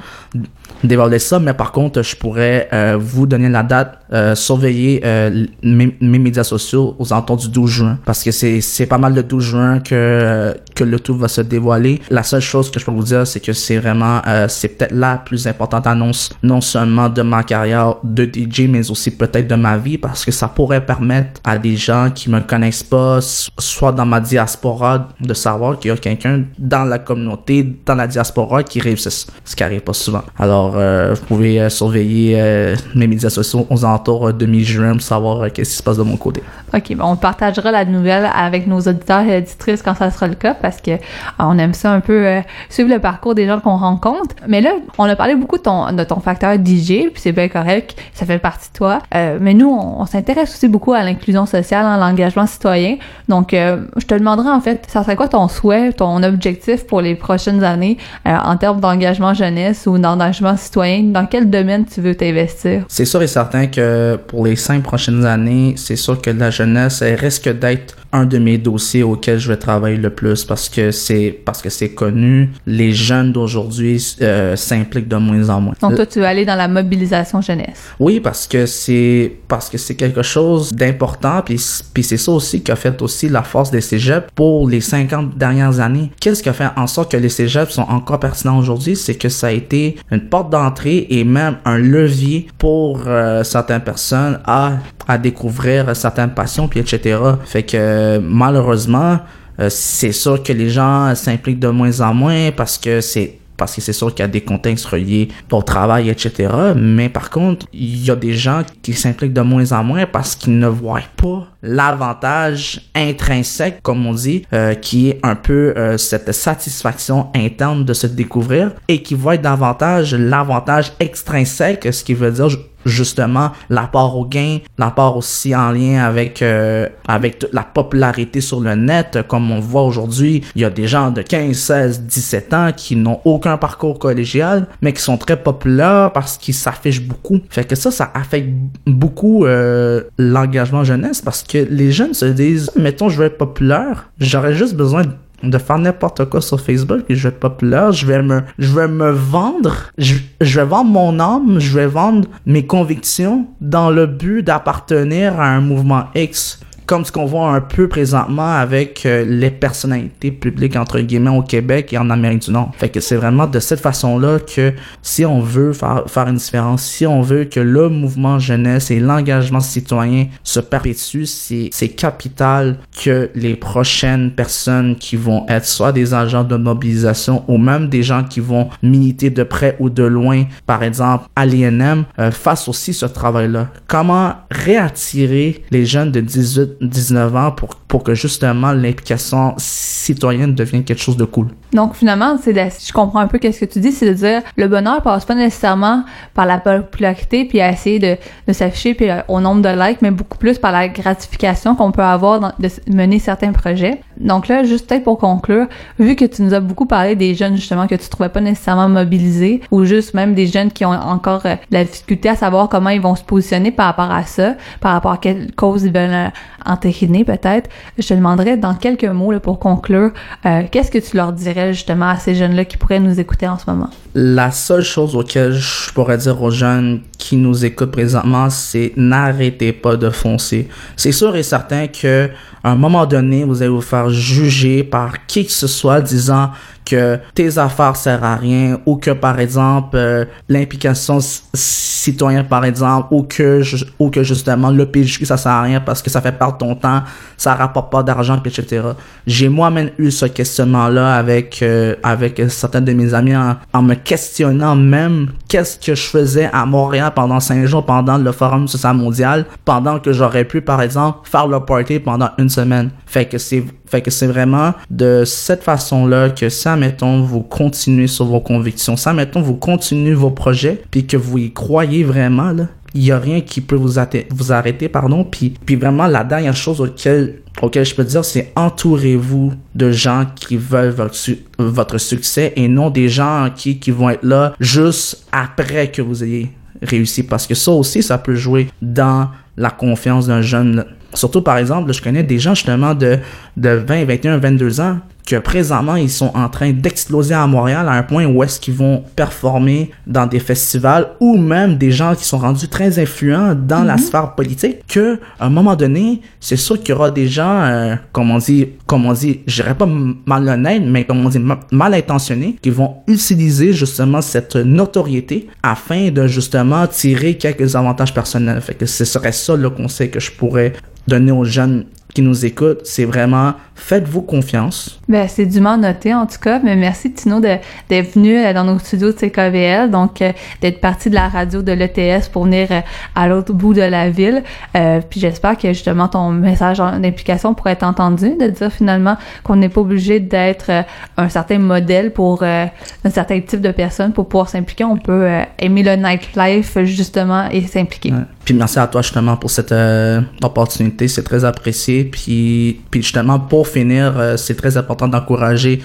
Dévoiler ça, mais par contre, je pourrais euh, vous donner la date, euh, surveiller euh, mes, mes médias sociaux aux alentours du 12 juin, parce que c'est pas mal le 12 juin que que le tout va se dévoiler. La seule chose que je peux vous dire, c'est que c'est vraiment c'est peut-être la plus importante annonce, non seulement de ma carrière de DJ, mais aussi peut-être de ma vie, parce que ça pourrait permettre à des gens qui me connaissent pas, soit dans ma diaspora, de savoir qu'il y a quelqu'un dans la communauté, dans la diaspora qui réussisse, ce qui arrive pas souvent. Alors, euh, vous pouvez euh, surveiller euh, mes médias sociaux aux alentours de mi-juin pour savoir qu'est-ce qui se passe de mon côté.
OK, on partagera la nouvelle avec nos auditeurs et auditrices quand ça sera le cas parce que on aime ça un peu suivre le parcours des gens qu'on rencontre. Mais là, on a parlé beaucoup de ton, facteur DJ, puis c'est bien correct, ça fait partie de toi. Mais nous, on, s'intéresse aussi beaucoup à l'inclusion sociale, à l'engagement citoyen. Donc, je te demanderais en fait, ça serait quoi ton souhait, ton objectif pour les prochaines années en termes d'engagement jeunesse ou d'engagement citoyen? Dans quel domaine tu veux t'investir?
C'est sûr et certain que pour les cinq prochaines années, c'est sûr que la jeunesse elle risque d'être un de mes dossiers auxquels je vais travailler le plus parce que c'est parce que c'est connu. Les jeunes d'aujourd'hui euh, s'impliquent de moins en moins.
Donc toi, tu veux aller dans la mobilisation jeunesse.
Oui, parce que c'est parce que c'est quelque chose d'important puis puis c'est ça aussi qui a fait aussi la force des cégeps pour les 50 dernières années. Qu'est-ce qui a fait en sorte que les cégeps sont encore pertinents aujourd'hui, c'est que ça a été une porte d'entrée et même un levier pour euh, certaines personnes à à découvrir certaines passions puis etc. Fait que euh, malheureusement euh, c'est sûr que les gens s'impliquent de moins en moins parce que c'est parce que c'est sûr qu'il y a des contextes reliés au travail, etc. Mais par contre, il y a des gens qui s'impliquent de moins en moins parce qu'ils ne voient pas l'avantage intrinsèque, comme on dit, euh, qui est un peu cette satisfaction interne de se découvrir et qui voient davantage l'avantage extrinsèque, ce qui veut dire justement l'apport au gain, l'apport aussi en lien avec euh, avec toute la popularité sur le net comme on voit aujourd'hui, il y a des gens de 15, 16, 17 ans qui n'ont aucun parcours collégial mais qui sont très populaires parce qu'ils s'affichent beaucoup. Fait que ça ça affecte beaucoup euh, l'engagement jeunesse parce que les jeunes se disent mettons je veux être populaire, j'aurais juste besoin de faire n'importe quoi sur Facebook et je vais être populaire, je vais me, je vais me vendre, je, je vais vendre mon âme, je vais vendre mes convictions dans le but d'appartenir à un mouvement X comme ce qu'on voit un peu présentement avec euh, les personnalités publiques entre guillemets au Québec et en Amérique du Nord. Fait que c'est vraiment de cette façon-là que si on veut faire, faire une différence, si on veut que le mouvement jeunesse et l'engagement citoyen se perpétuent, c'est, capital que les prochaines personnes qui vont être soit des agents de mobilisation ou même des gens qui vont militer de près ou de loin, par exemple à l'INM, euh, fassent aussi ce travail-là. Comment réattirer les jeunes de 18 19 ans pour, pour que justement l'implication citoyenne devienne quelque chose de cool.
Donc finalement, c'est je comprends un peu qu'est-ce que tu dis, c'est de dire le bonheur passe pas nécessairement par la popularité puis à essayer de, s'afficher puis euh, au nombre de likes, mais beaucoup plus par la gratification qu'on peut avoir de mener certains projets. Donc là, juste peut-être pour conclure, vu que tu nous as beaucoup parlé des jeunes justement que tu trouvais pas nécessairement mobilisés ou juste même des jeunes qui ont encore euh, la difficulté à savoir comment ils vont se positionner par rapport à ça, par rapport à quelle cause ils veulent euh, entériner peut-être, je te demanderais dans quelques mots pour conclure, euh, qu'est-ce que tu leur dirais justement à ces jeunes-là qui pourraient nous écouter en ce moment?
La seule chose auquel je pourrais dire aux jeunes qui nous écoutent présentement, c'est n'arrêtez pas de foncer. C'est sûr et certain que à un moment donné, vous allez vous faire juger par qui que ce soit disant que tes affaires servent à rien ou que par exemple euh, l'implication citoyenne par exemple ou que ju- ou que justement le PJQ ça sert à rien parce que ça fait perdre ton temps, ça rapporte pas d'argent etc. J'ai moi-même eu ce questionnement là avec euh, avec certains de mes amis en, en me questionnant même qu'est-ce que je faisais à Montréal pendant cinq jours pendant le forum social mondial pendant que j'aurais pu par exemple faire le party pendant une semaine. Fait que c'est fait c'est vraiment de cette façon-là que ça, mettons, vous continuez sur vos convictions. Ça, mettons, vous continuez vos projets, puis que vous y croyez vraiment. Il y a rien qui peut vous, vous arrêter, pardon. Puis, puis vraiment, la dernière chose auquel, auquel je peux dire, c'est entourez-vous de gens qui veulent votre, votre succès et non des gens qui, qui vont être là juste après que vous ayez réussi. Parce que ça aussi, ça peut jouer dans la confiance d'un jeune. Surtout, par exemple, je connais des gens justement de, de 20, 21, 22 ans que présentement, ils sont en train d'exploser à Montréal à un point où est-ce qu'ils vont performer dans des festivals ou même des gens qui sont rendus très influents dans la sphère politique que à un moment donné, c'est sûr qu'il y aura des gens, euh, comme on dit, comme on dit, je dirais pas malhonnêtes, mais comme on dit, ma- mal intentionnés, qui vont utiliser justement cette notoriété afin de justement tirer quelques avantages personnels. Fait que ce serait ça le conseil que je pourrais donner aux jeunes qui nous écoutent, c'est vraiment faites-vous confiance.
Ben, c'est dûment noté en tout cas, mais merci Tino d'être venu euh, dans nos studios de CKVL, donc euh, d'être parti de la radio de l'ETS pour venir euh, à l'autre bout de la ville. Euh, puis j'espère que justement ton message d'implication pourrait être entendu, de dire finalement qu'on n'est pas obligé d'être un certain modèle pour un certain type de personnes pour pouvoir s'impliquer. On peut aimer le nightlife justement et s'impliquer.
Puis merci à toi justement pour cette euh, opportunité, c'est très apprécié. Puis, puis justement pour finir, euh, c'est très important d'encourager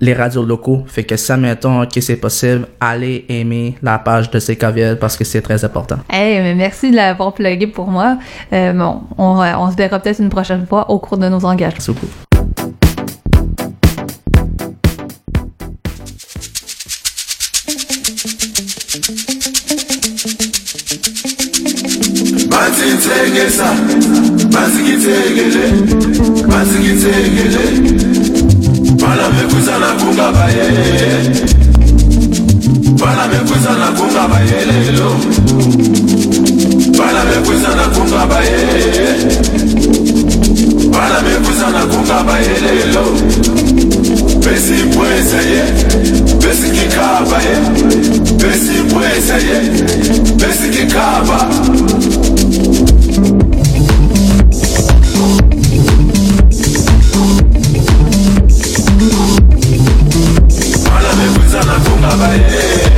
les radios locaux. Fait que ça, mettons que c'est possible, allez aimer la page de CKVL parce que c'est très important.
Hey, mais merci de l'avoir plugué pour moi. Euh, bon, on, on se verra peut-être une prochaine fois au cours de nos engagements.
Merci beaucoup.
basingithengisa basingithengele na kunga bayele, balamekuzana kungabayelelo. Na kunga bayele. kungabayelelo. Besimpwesa ye besikikhaba ye besimpwesa ye
besikikhaba
Amanete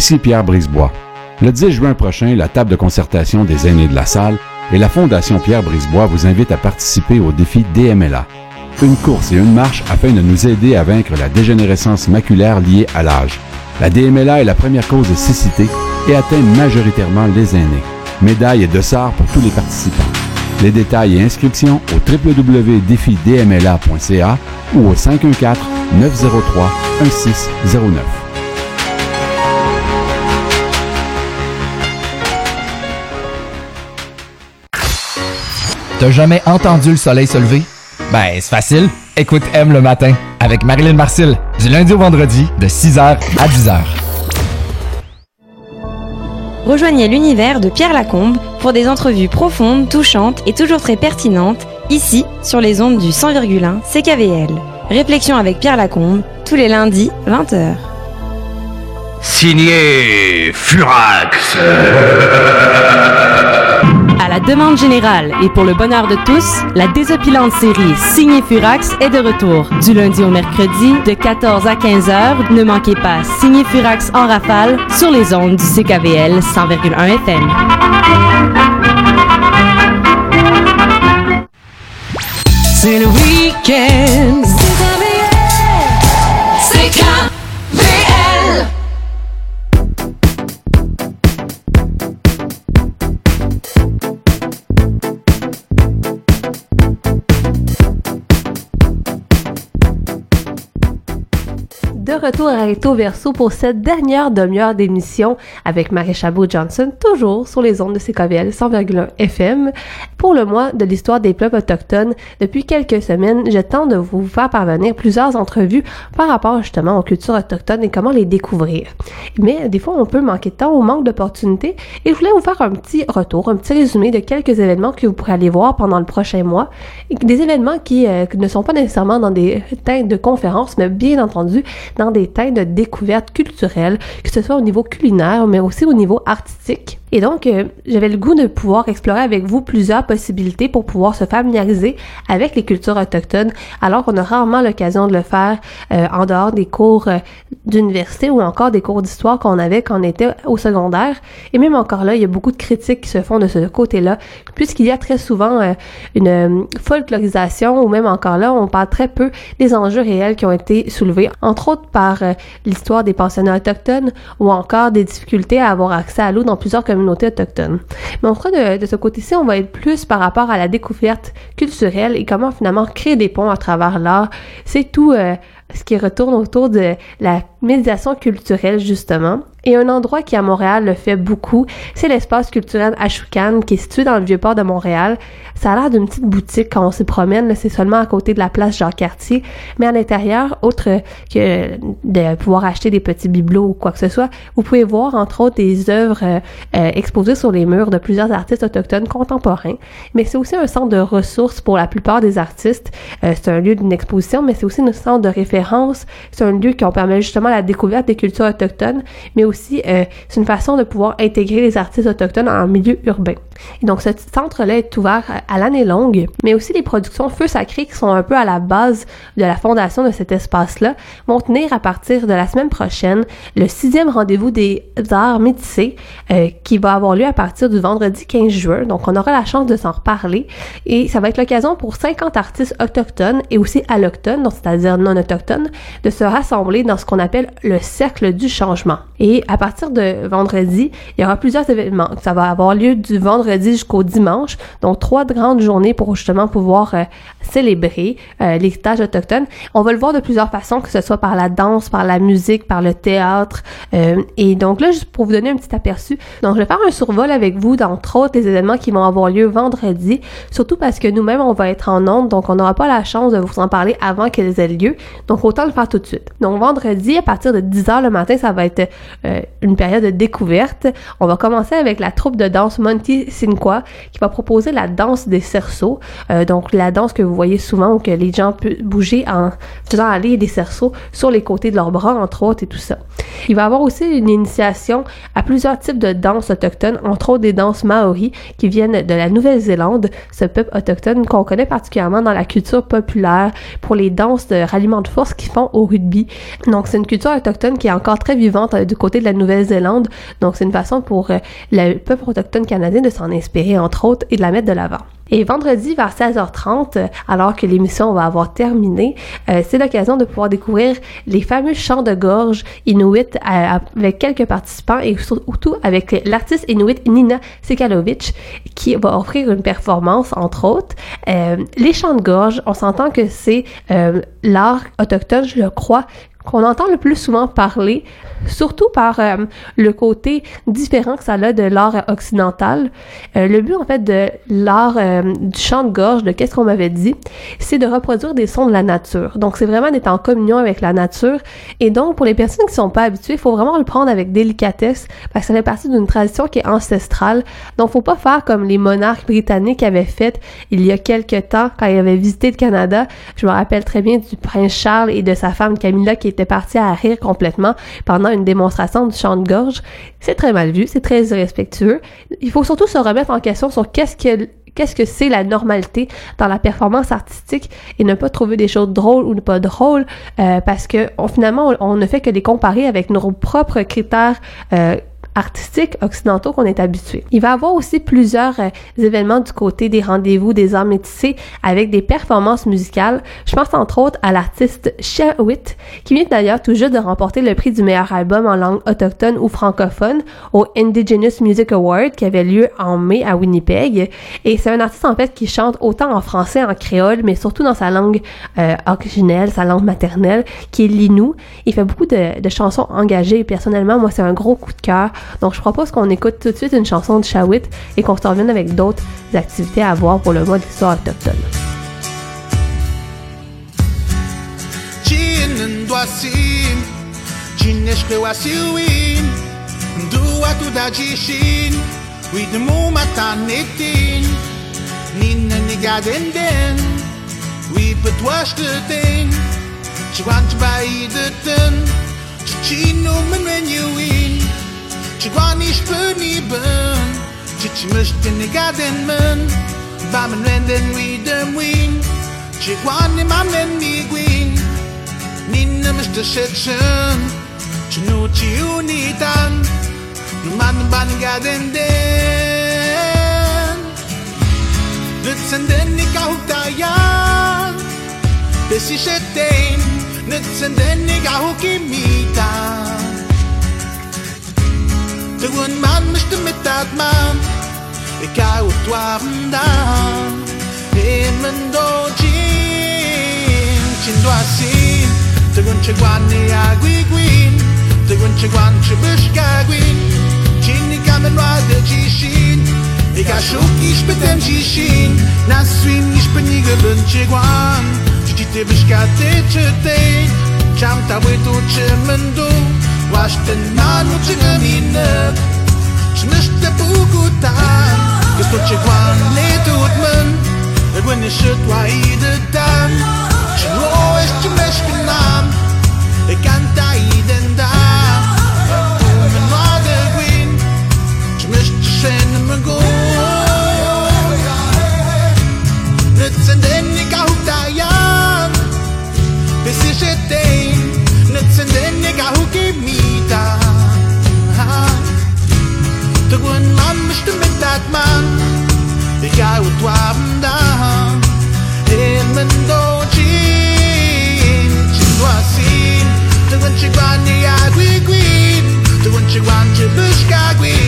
ici Pierre Brisebois. Le 10 juin prochain, la table de concertation des aînés de la salle et la Fondation Pierre Brisebois vous invitent à participer au défi DMLA. Une course et une marche afin de nous aider à vaincre la dégénérescence maculaire liée à l'âge. La DMLA est la première cause de cécité et atteint majoritairement les aînés. Médailles et dossards pour tous les participants. Les détails et inscriptions au www.défidmla.ca ou au 514 903 1609.
T'as jamais entendu le soleil se lever? Ben, c'est facile. Écoute M le matin avec Marilyn Marcil du lundi au vendredi de 6h à 10h.
Rejoignez l'univers de Pierre Lacombe pour des entrevues profondes, touchantes et toujours très pertinentes, ici sur les ondes du 100,1 CKVL. Réflexion avec Pierre Lacombe, tous les lundis, 20h.
Signé Furax.
La demande générale et pour le bonheur de tous, la désopilante série Signée Furax est de retour. Du lundi au mercredi, de 14 à 15 heures, ne manquez pas Signée Furax en rafale sur les ondes du CKVL 100,1 FM.
C'est le week-end.
Retour à Recto Verso pour cette dernière demi-heure d'émission avec Marie Chabot-Johnson, toujours sur les ondes de CKVL 100,1 FM. Pour le mois de l'histoire des peuples autochtones, depuis quelques semaines, je tente de vous faire parvenir plusieurs entrevues par rapport justement aux cultures autochtones et comment les découvrir. Mais des fois, on peut manquer de temps ou manque d'opportunités et je voulais vous faire un petit retour, un petit résumé de quelques événements que vous pourrez aller voir pendant le prochain mois. Des événements qui euh, ne sont pas nécessairement dans des teintes de conférences, mais bien entendu dans des teintes de découverte culturelle, que ce soit au niveau culinaire, mais aussi au niveau artistique. Et donc, euh, j'avais le goût de pouvoir explorer avec vous plusieurs possibilités pour pouvoir se familiariser avec les cultures autochtones, alors qu'on a rarement l'occasion de le faire euh, en dehors des cours euh, d'université ou encore des cours d'histoire qu'on avait quand on était au secondaire. Et même encore là, il y a beaucoup de critiques qui se font de ce côté-là, puisqu'il y a très souvent euh, une euh, folklorisation ou même encore là, on parle très peu des enjeux réels qui ont été soulevés, entre autres par l'histoire des pensionnats autochtones ou encore des difficultés à avoir accès à l'eau dans plusieurs communautés Mais cas, de, de ce côté-ci, on va être plus par rapport à la découverte culturelle et comment finalement créer des ponts à travers l'art. C'est tout euh, ce qui retourne autour de la médiation culturelle, justement. Et un endroit qui à Montréal le fait beaucoup, c'est l'espace culturel Ashoukan qui est situé dans le vieux port de Montréal. Ça a l'air d'une petite boutique quand on s'y promène, c'est seulement à côté de la place Jean-Cartier. Mais à l'intérieur, autre que de pouvoir acheter des petits bibelots ou quoi que ce soit, vous pouvez voir entre autres des œuvres euh, euh, exposées sur les murs de plusieurs artistes autochtones contemporains. Mais c'est aussi un centre de ressources pour la plupart des artistes. Euh, c'est un lieu d'une exposition, mais c'est aussi un centre de référence. C'est un lieu qui permet justement la découverte des cultures autochtones, mais aussi euh, c'est une façon de pouvoir intégrer les artistes autochtones en milieu urbain. Et donc ce centre-là est ouvert à l'année longue, mais aussi les productions Feu Sacré qui sont un peu à la base de la fondation de cet espace-là vont tenir à partir de la semaine prochaine le sixième rendez-vous des arts métissés euh, qui va avoir lieu à partir du vendredi 15 juin. Donc on aura la chance de s'en reparler et ça va être l'occasion pour 50 artistes autochtones et aussi allochtones, donc c'est-à-dire non autochtones, de se rassembler dans ce qu'on appelle le cercle du changement. Et à partir de vendredi, il y aura plusieurs événements. Ça va avoir lieu du vendredi jusqu'au dimanche, donc trois grandes journées pour justement pouvoir euh, célébrer euh, l'héritage autochtone. On va le voir de plusieurs façons, que ce soit par la danse, par la musique, par le théâtre. Euh, et donc là, juste pour vous donner un petit aperçu, donc je vais faire un survol avec vous d'entre autres les événements qui vont avoir lieu vendredi, surtout parce que nous-mêmes, on va être en onde, donc on n'aura pas la chance de vous en parler avant qu'elles aient lieu. Donc autant le faire tout de suite. Donc vendredi, à partir de 10h le matin, ça va être euh, une période de découverte. On va commencer avec la troupe de danse Monty Sinqua qui va proposer la danse des cerceaux. Euh, donc la danse que vous voyez souvent où que les gens peuvent bouger en faisant aller des cerceaux sur les côtés de leurs bras, entre autres, et tout ça. Il va y avoir aussi une initiation à plusieurs types de danses autochtones, entre autres des danses maoris qui viennent de la Nouvelle-Zélande, ce peuple autochtone qu'on connaît particulièrement dans la culture populaire pour les danses de ralliement de force qu'ils font au rugby. Donc c'est une culture autochtone qui est encore très vivante euh, du côté de la Nouvelle-Zélande. Donc c'est une façon pour euh, le peuple autochtone canadien de s'en inspirer entre autres et de la mettre de l'avant. Et vendredi vers 16h30, euh, alors que l'émission va avoir terminé, euh, c'est l'occasion de pouvoir découvrir les fameux chants de gorge inuit avec quelques participants et surtout avec l'artiste inuit Nina Sekalovich qui va offrir une performance entre autres. Les chants de gorge, on s'entend que c'est l'art autochtone, je le crois, qu'on entend le plus souvent parler, surtout par euh, le côté différent que ça a de l'art occidental. Euh, le but en fait de l'art euh, du chant de gorge, de qu'est-ce qu'on m'avait dit, c'est de reproduire des sons de la nature. Donc c'est vraiment d'être en communion avec la nature. Et donc pour les personnes qui sont pas habituées, il faut vraiment le prendre avec délicatesse parce que ça fait partie d'une tradition qui est ancestrale. Donc faut pas faire comme les monarques britanniques avaient fait il y a quelques temps quand ils avaient visité le Canada. Je me rappelle très bien du prince Charles et de sa femme Camilla qui étaient partis à rire complètement pendant une démonstration du chant de gorge. C'est très mal vu, c'est très irrespectueux. Il faut surtout se remettre en question sur qu'est-ce que c'est la normalité dans la performance artistique et ne pas trouver des choses drôles ou pas drôles euh, parce que finalement on, on ne fait que les comparer avec nos propres critères euh, artistiques occidentaux qu'on est habitué. Il va y avoir aussi plusieurs euh, événements du côté des rendez-vous des arts métissés avec des performances musicales. Je pense entre autres à l'artiste Witt qui vient d'ailleurs tout juste de remporter le prix du meilleur album en langue autochtone ou francophone au Indigenous Music Award qui avait lieu en mai à Winnipeg. Et c'est un artiste en fait qui chante autant en français, en créole, mais surtout dans sa langue euh, originelle, sa langue maternelle, qui est l'inou. Il fait beaucoup de, de chansons engagées et personnellement, moi, c'est un gros coup de cœur. Donc, je propose qu'on écoute tout de suite une chanson de Shawit et qu'on se revienne avec d'autres activités à voir pour le mois de l'histoire autochtone.
Që gua një shpër një bën Që që më shtë një gaden mën Ba më në vendën wi dëm win Që gua një mam në një gwin Një në më shtë shetë shën Që në që ju një tanë Në matë në banë nga den den Në të sëndën një ka hukta janë Dhe si shetem Në të sëndën një ka hukimita Toen man moest met dat man Ik hou het waar vandaan In mijn doodjin Cin doasin Toen ce guanne a guiguin Toen ce guanche busca guin Cini camen roade gishin Ik a șuc iși pe tem gishin Nasuim iși pe nigă bân ce guan Citi te busca te ce te Ce-am tauit tu ce mându Gesto chiguan le tutmen Et when you should why the dam Chlo is to mesh nam E canta iden da Men that man Die jij wordt wapen dan In mijn doodjien Chindu asin Tuwen chigwan ni agui guin Tuwen chigwan chibush kagui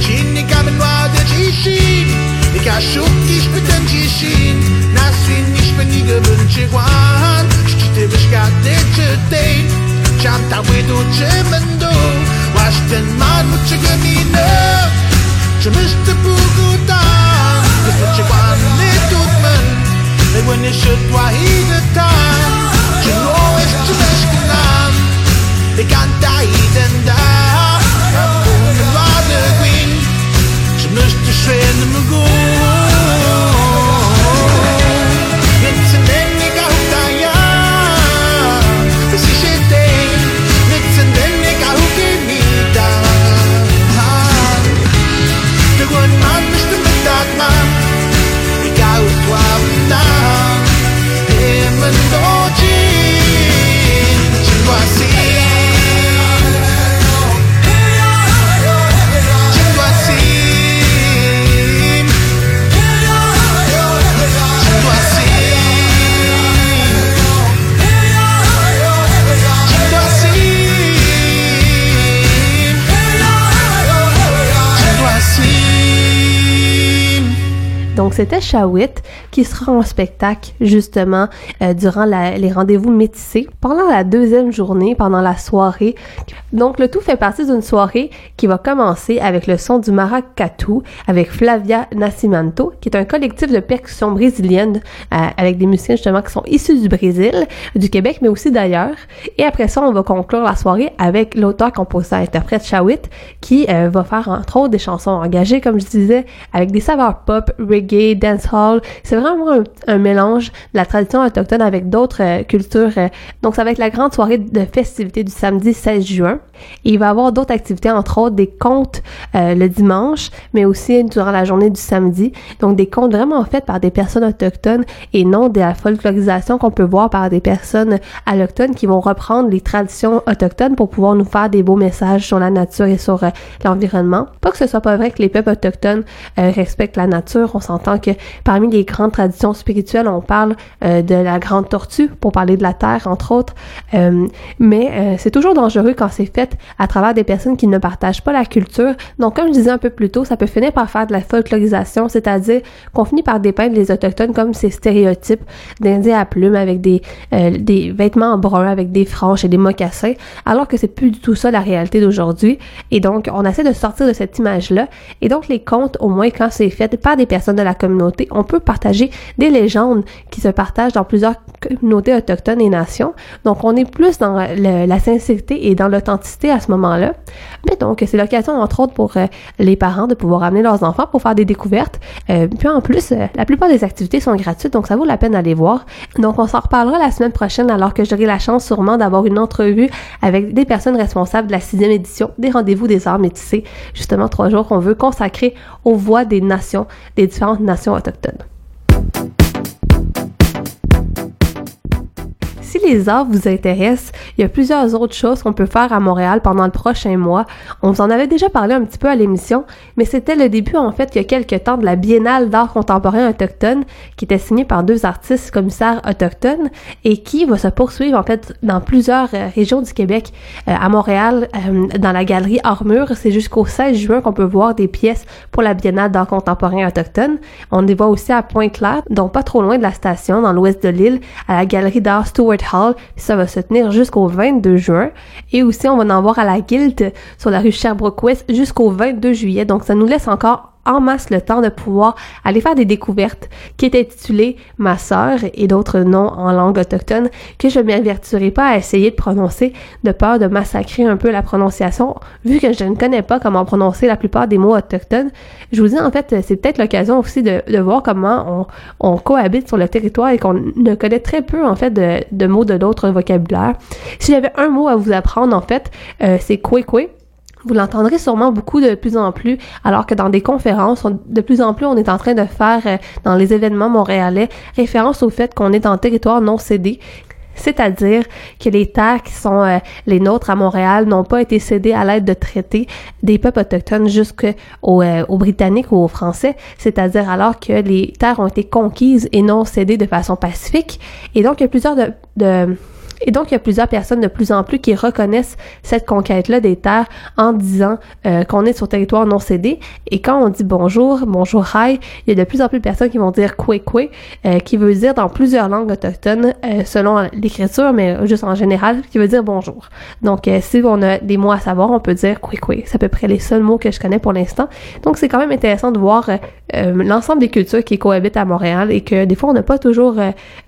Chin ni kamen wade chishin Ik ha shuk ich bitem chishin Nasrin ich ben ni gewün chigwan Chchite bishkat de chitein Chanta widu chimendu Wash den man mu je me jette pour tout temps. Je suis pas né tout seul, mais when you should toi il ne t'a. Je l'ouais, je me jette nam, et quand t'as Je me jette chez le.
C'était Shawit qui sera en spectacle justement euh, durant la- les rendez-vous métissés pendant la deuxième journée, pendant la soirée. Donc le tout fait partie d'une soirée qui va commencer avec le son du maracatu avec Flavia Nascimento, qui est un collectif de percussion brésilienne euh, avec des musiciens justement qui sont issus du Brésil, du Québec, mais aussi d'ailleurs. Et après ça, on va conclure la soirée avec l'auteur, compositeur, interprète Shawit, qui euh, va faire entre autres des chansons engagées, comme je disais, avec des saveurs pop, reggae, dancehall. C'est vraiment un, un mélange de la tradition autochtone avec d'autres euh, cultures. euh. donc ça va être la grande soirée de festivités du samedi 16 juin. Et il va y avoir d'autres activités, entre autres des contes euh, le dimanche, mais aussi durant la journée du samedi. Donc des contes vraiment faits par des personnes autochtones et non de la folklorisation qu'on peut voir par des personnes allochtones qui vont reprendre les traditions autochtones pour pouvoir nous faire des beaux messages sur la nature et sur l'environnement. Pas que ce soit pas vrai que les peuples autochtones respectent la nature. On s'entend que parmi les grandes traditions spirituelles, on parle euh, de la grande tortue pour parler de la terre, entre autres. Euh, mais euh, c'est toujours dangereux quand c'est fait à travers des personnes qui ne partagent pas la culture. Donc, comme je disais un peu plus tôt, ça peut finir par faire de la folklorisation, c'est-à-dire qu'on finit par dépeindre les autochtones comme ces stéréotypes d'Indiens à plumes avec des, euh, des vêtements bruns, avec des franges et des mocassins, alors que c'est plus du tout ça la réalité d'aujourd'hui. Et donc, on essaie de sortir de cette image-là. Et donc, les contes, au moins quand c'est fait par des personnes de la communauté, on peut partager des légendes qui se partagent dans plusieurs communautés autochtones et nations. Donc, on est plus dans la sincérité et dans l'authenticité à ce moment-là. Mais donc, c'est l'occasion, entre autres, pour euh, les parents de pouvoir amener leurs enfants pour faire des découvertes. Euh, puis en plus, euh, la plupart des activités sont gratuites, donc ça vaut la peine d'aller voir. Donc, on s'en reparlera la semaine prochaine, alors que j'aurai la chance sûrement d'avoir une entrevue avec des personnes responsables de la sixième édition des Rendez-vous des Arts métissés. Justement, trois jours qu'on veut consacrer aux voix des nations, des différentes nations autochtones. Si les arts vous intéressent, il y a plusieurs autres choses qu'on peut faire à Montréal pendant le prochain mois. On vous en avait déjà parlé un petit peu à l'émission, mais c'était le début en fait il y a quelques temps de la Biennale d'art contemporain autochtone qui était signée par deux artistes commissaires autochtones et qui va se poursuivre en fait dans plusieurs euh, régions du Québec. Euh, à Montréal, euh, dans la galerie Armure, c'est jusqu'au 16 juin qu'on peut voir des pièces pour la Biennale d'art contemporain autochtone. On les voit aussi à Pointe-Claire, donc pas trop loin de la station, dans l'ouest de l'île, à la galerie d'art Hall. Ça va se tenir jusqu'au 22 juin. Et aussi, on va en voir à la Guilde sur la rue Sherbrooke-Ouest jusqu'au 22 juillet. Donc, ça nous laisse encore en masse le temps de pouvoir aller faire des découvertes qui est intitulée Ma sœur et d'autres noms en langue autochtone que je ne m'avertirai pas à essayer de prononcer de peur de massacrer un peu la prononciation vu que je ne connais pas comment prononcer la plupart des mots autochtones. Je vous dis en fait c'est peut-être l'occasion aussi de, de voir comment on, on cohabite sur le territoire et qu'on ne connaît très peu en fait de, de mots de d'autres vocabulaires. Si j'avais un mot à vous apprendre en fait euh, c'est Kwekwe. Vous l'entendrez sûrement beaucoup de plus en plus, alors que dans des conférences, on- de plus en plus, on est en train de faire, euh, dans les événements montréalais, référence au fait qu'on est en territoire non cédé. C'est-à-dire que les terres qui sont euh, les nôtres à Montréal n'ont pas été cédées à l'aide de traités des peuples autochtones jusqu'aux euh, aux Britanniques ou aux Français, c'est-à-dire alors que les terres ont été conquises et non cédées de façon pacifique. Et donc, il y a plusieurs de et donc, il y a plusieurs personnes de plus en plus qui reconnaissent cette conquête-là des terres en disant euh, qu'on est sur territoire non cédé. Et quand on dit bonjour, bonjour hi, il y a de plus en plus de personnes qui vont dire kwe kwe, euh, qui veut dire dans plusieurs langues autochtones, euh, selon l'écriture, mais juste en général, qui veut dire bonjour. Donc, euh, si on a des mots à savoir, on peut dire kwe kwe. C'est à peu près les seuls mots que je connais pour l'instant. Donc, c'est quand même intéressant de voir euh, euh, l'ensemble des cultures qui cohabitent à Montréal et que des fois, on n'a pas toujours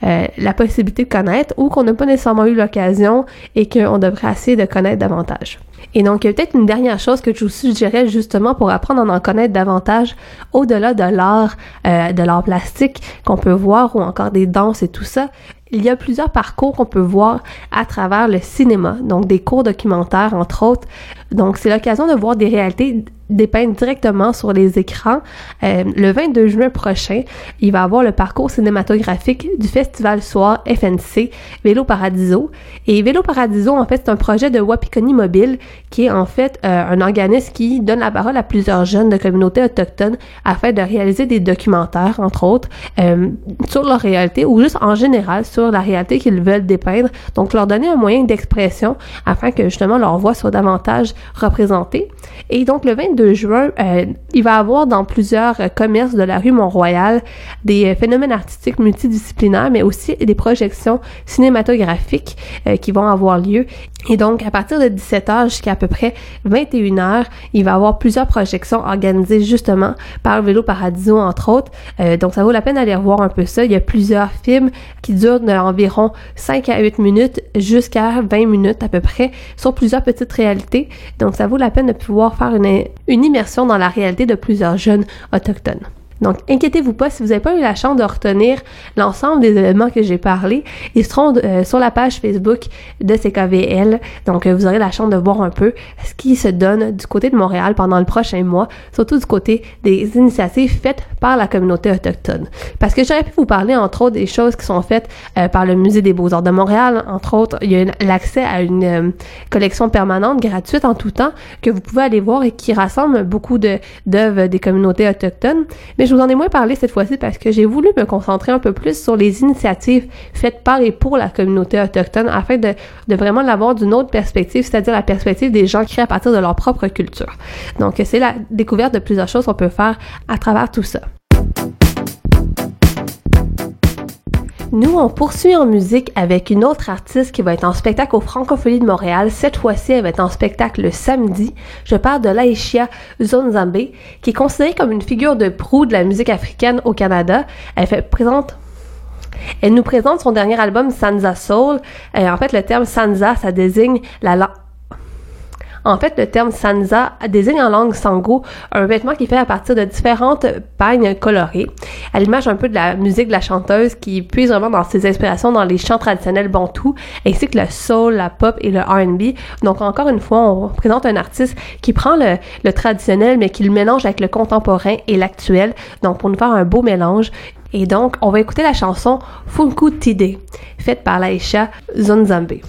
la possibilité de connaître ou qu'on n'a pas nécessairement eu l'occasion et qu'on devrait essayer de connaître davantage. Et donc, il y a peut-être une dernière chose que je vous suggérais justement pour apprendre à en connaître davantage au-delà de l'art, euh, de l'art plastique qu'on peut voir ou encore des danses et tout ça. Il y a plusieurs parcours qu'on peut voir à travers le cinéma, donc des cours documentaires entre autres. Donc, c'est l'occasion de voir des réalités dépeintes directement sur les écrans. Euh, le 22 juin prochain, il va y avoir le parcours cinématographique du festival soir FNC Vélo Paradiso. Et Vélo Paradiso, en fait, c'est un projet de Wapikoni Mobile qui est en fait euh, un organisme qui donne la parole à plusieurs jeunes de communautés autochtones afin de réaliser des documentaires, entre autres, euh, sur leur réalité ou juste en général sur la réalité qu'ils veulent dépeindre. Donc, leur donner un moyen d'expression afin que justement leur voix soit davantage Et donc, le 22 22 juin, euh, il va avoir dans plusieurs euh, commerces de la rue Mont-Royal des euh, phénomènes artistiques multidisciplinaires, mais aussi des projections cinématographiques euh, qui vont avoir lieu. Et donc, à partir de 17h jusqu'à à peu près 21h, il va avoir plusieurs projections organisées justement par Vélo Paradiso, entre autres. Euh, donc, ça vaut la peine d'aller voir un peu ça. Il y a plusieurs films qui durent d'environ 5 à 8 minutes jusqu'à 20 minutes à peu près sur plusieurs petites réalités. Donc, ça vaut la peine de pouvoir faire une, immersion dans la réalité de plusieurs jeunes autochtones. Donc, inquiétez-vous pas, si vous n'avez pas eu la chance de retenir l'ensemble des éléments que j'ai parlé, ils seront euh, sur la page Facebook de CKVL. Donc, euh, vous aurez la chance de voir un peu ce qui se donne du côté de Montréal pendant le prochain mois, surtout du côté des initiatives faites par la communauté autochtone. Parce que j'aurais pu vous parler, entre autres, des choses qui sont faites euh, par le Musée des Beaux-Arts de Montréal. Entre autres, il y a l'accès à une collection permanente gratuite en tout temps que vous pouvez aller voir et qui rassemble beaucoup d'œuvres des communautés autochtones. Vous en ai moins parlé cette fois-ci parce que j'ai voulu me concentrer un peu plus sur les initiatives faites par et pour la communauté autochtone afin de, de vraiment l'avoir d'une autre perspective, c'est-à-dire la perspective des gens créés à partir de leur propre culture. Donc, c'est la découverte de plusieurs choses qu'on peut faire à travers tout ça. Nous, on poursuit en musique avec une autre artiste qui va être en spectacle au Francophonie de Montréal. Cette fois-ci, elle va être en spectacle le samedi. Je parle de Laïchia Zonzambe, qui est considérée comme une figure de proue de la musique africaine au Canada. Elle fait présente elle nous présente son dernier album Sansa Soul. Euh, en fait, le terme Sansa, ça désigne la. En fait, le terme sansa désigne en langue sango un vêtement qui est fait à partir de différentes pagnes colorées, à l'image un peu de la musique de la chanteuse qui puise vraiment dans ses inspirations dans les chants traditionnels bantous, ainsi que le soul, la pop et le R&B. Donc encore une fois, on présente un artiste qui prend le, le traditionnel mais qui le mélange avec le contemporain et l'actuel, donc pour nous faire un beau mélange. Et donc, on va écouter la chanson Funku Tide, faite par Laisha Zonzambe.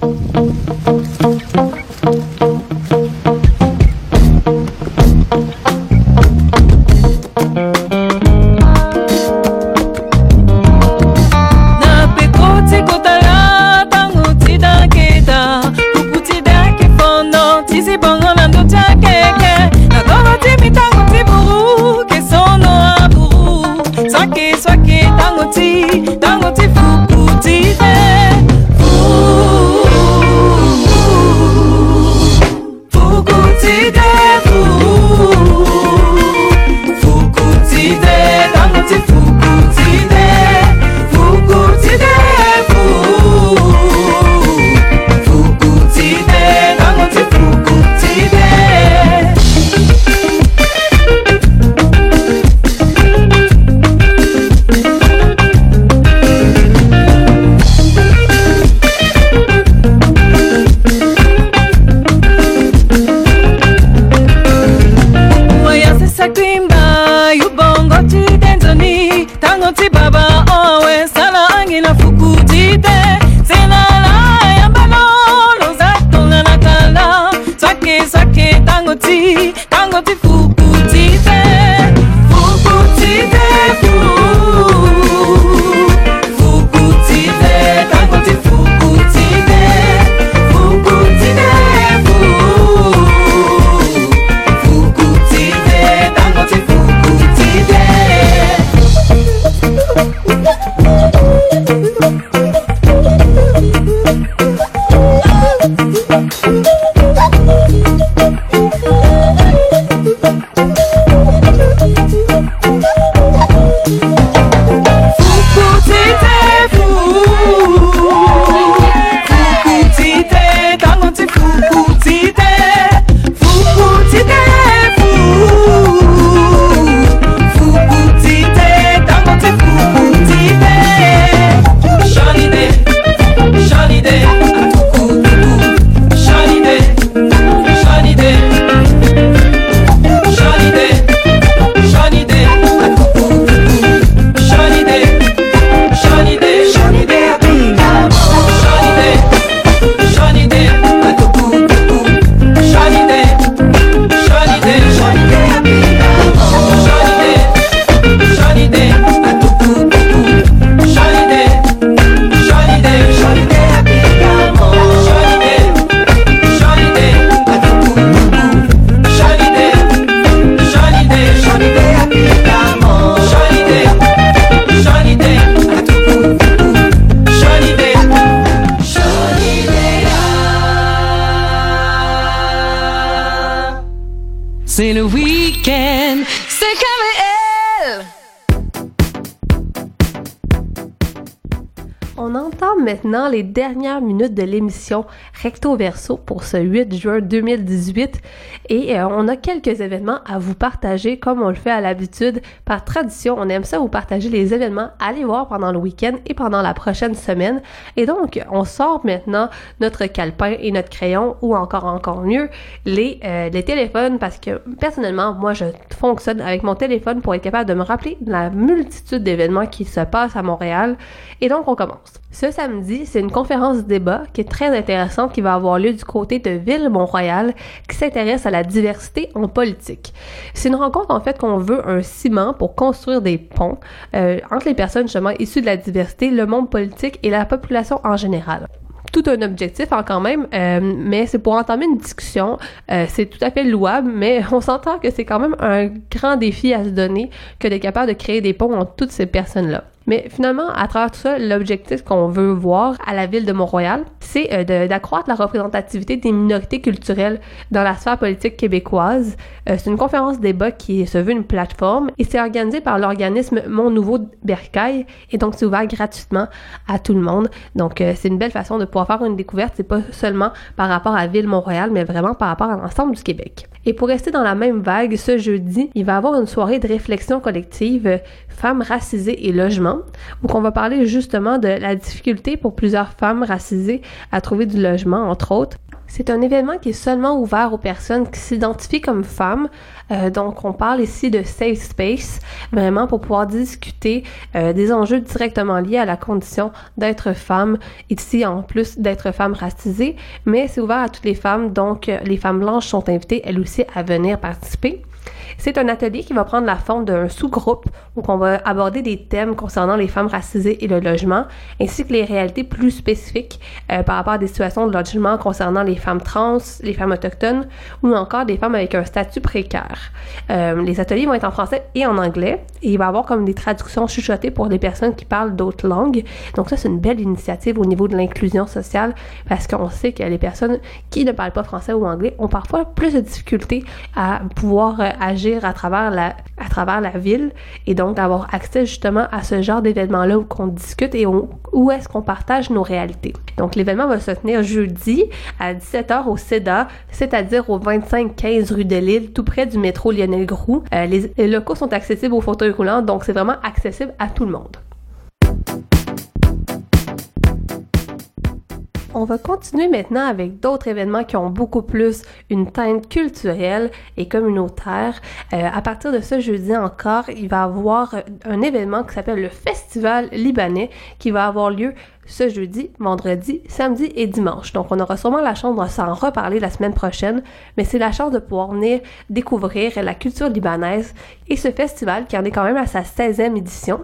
On entame maintenant les dernières minutes de l'émission Recto Verso pour ce 8 juin 2018 et euh, on a quelques événements à vous partager comme on le fait à l'habitude. Par tradition, on aime ça vous partager les événements à aller voir pendant le week-end et pendant la prochaine semaine. Et donc, on sort maintenant notre calepin et notre crayon ou encore encore mieux les, euh, les téléphones parce que personnellement, moi je fonctionne avec mon téléphone pour être capable de me rappeler la multitude d'événements qui se passent à Montréal. Et donc, on commence. Ce samedi, c'est une conférence débat qui est très intéressante qui va avoir lieu du côté de Ville-Mont-Royal qui s'intéresse à la diversité en politique. C'est une rencontre en fait qu'on veut un ciment pour construire des ponts euh, entre les personnes justement issues de la diversité, le monde politique et la population en général tout un objectif hein, quand même, euh, mais c'est pour entamer une discussion. Euh, c'est tout à fait louable, mais on s'entend que c'est quand même un grand défi à se donner que d'être capable de créer des ponts entre toutes ces personnes-là. Mais finalement, à travers tout ça, l'objectif qu'on veut voir à la ville de Mont-Royal, c'est euh, d'accroître la représentativité des minorités culturelles dans la sphère politique québécoise. Euh, c'est une conférence débat qui se veut une plateforme et c'est organisé par l'organisme Mon Nouveau Bercail et donc c'est ouvert gratuitement à tout le monde. Donc euh, c'est une belle façon de pouvoir faire une découverte. C'est pas seulement par rapport à Ville Mont-Royal, mais vraiment par rapport à l'ensemble du Québec. Et pour rester dans la même vague, ce jeudi, il va y avoir une soirée de réflexion collective Femmes racisées et logement, où on va parler justement de la difficulté pour plusieurs femmes racisées à trouver du logement, entre autres. C'est un événement qui est seulement ouvert aux personnes qui s'identifient comme femmes. Euh, donc, on parle ici de safe space, vraiment pour pouvoir discuter euh, des enjeux directement liés à la condition d'être femme, ici en plus d'être femme racisée. Mais c'est ouvert à toutes les femmes, donc euh, les femmes blanches sont invitées elles aussi à venir participer. C'est un atelier qui va prendre la forme d'un sous-groupe où on va aborder des thèmes concernant les femmes racisées et le logement, ainsi que les réalités plus spécifiques euh, par rapport à des situations de logement concernant les femmes trans, les femmes autochtones ou encore des femmes avec un statut précaire. Euh, les ateliers vont être en français et en anglais et il va y avoir comme des traductions chuchotées pour les personnes qui parlent d'autres langues. Donc ça, c'est une belle initiative au niveau de l'inclusion sociale parce qu'on sait que les personnes qui ne parlent pas français ou anglais ont parfois plus de difficultés à pouvoir euh, agir à travers la ville et donc d'avoir accès justement à ce genre d'événements là où on discute et où, où est-ce qu'on partage nos réalités. Donc l'événement va se tenir jeudi à 17h au CEDA, c'est-à-dire au 2515 rue de Lille, tout près du métro Lionel Groux. Euh, les, les locaux sont accessibles aux fauteuils roulants, donc c'est vraiment accessible à tout le monde. On va continuer maintenant avec d'autres événements qui ont beaucoup plus une teinte culturelle et communautaire. Euh, à partir de ce jeudi encore, il va y avoir un événement qui s'appelle le Festival libanais qui va avoir lieu ce jeudi, vendredi, samedi et dimanche. Donc, on aura sûrement la chance de s'en reparler la semaine prochaine, mais c'est la chance de pouvoir venir découvrir la culture libanaise et ce festival qui en est quand même à sa 16e édition.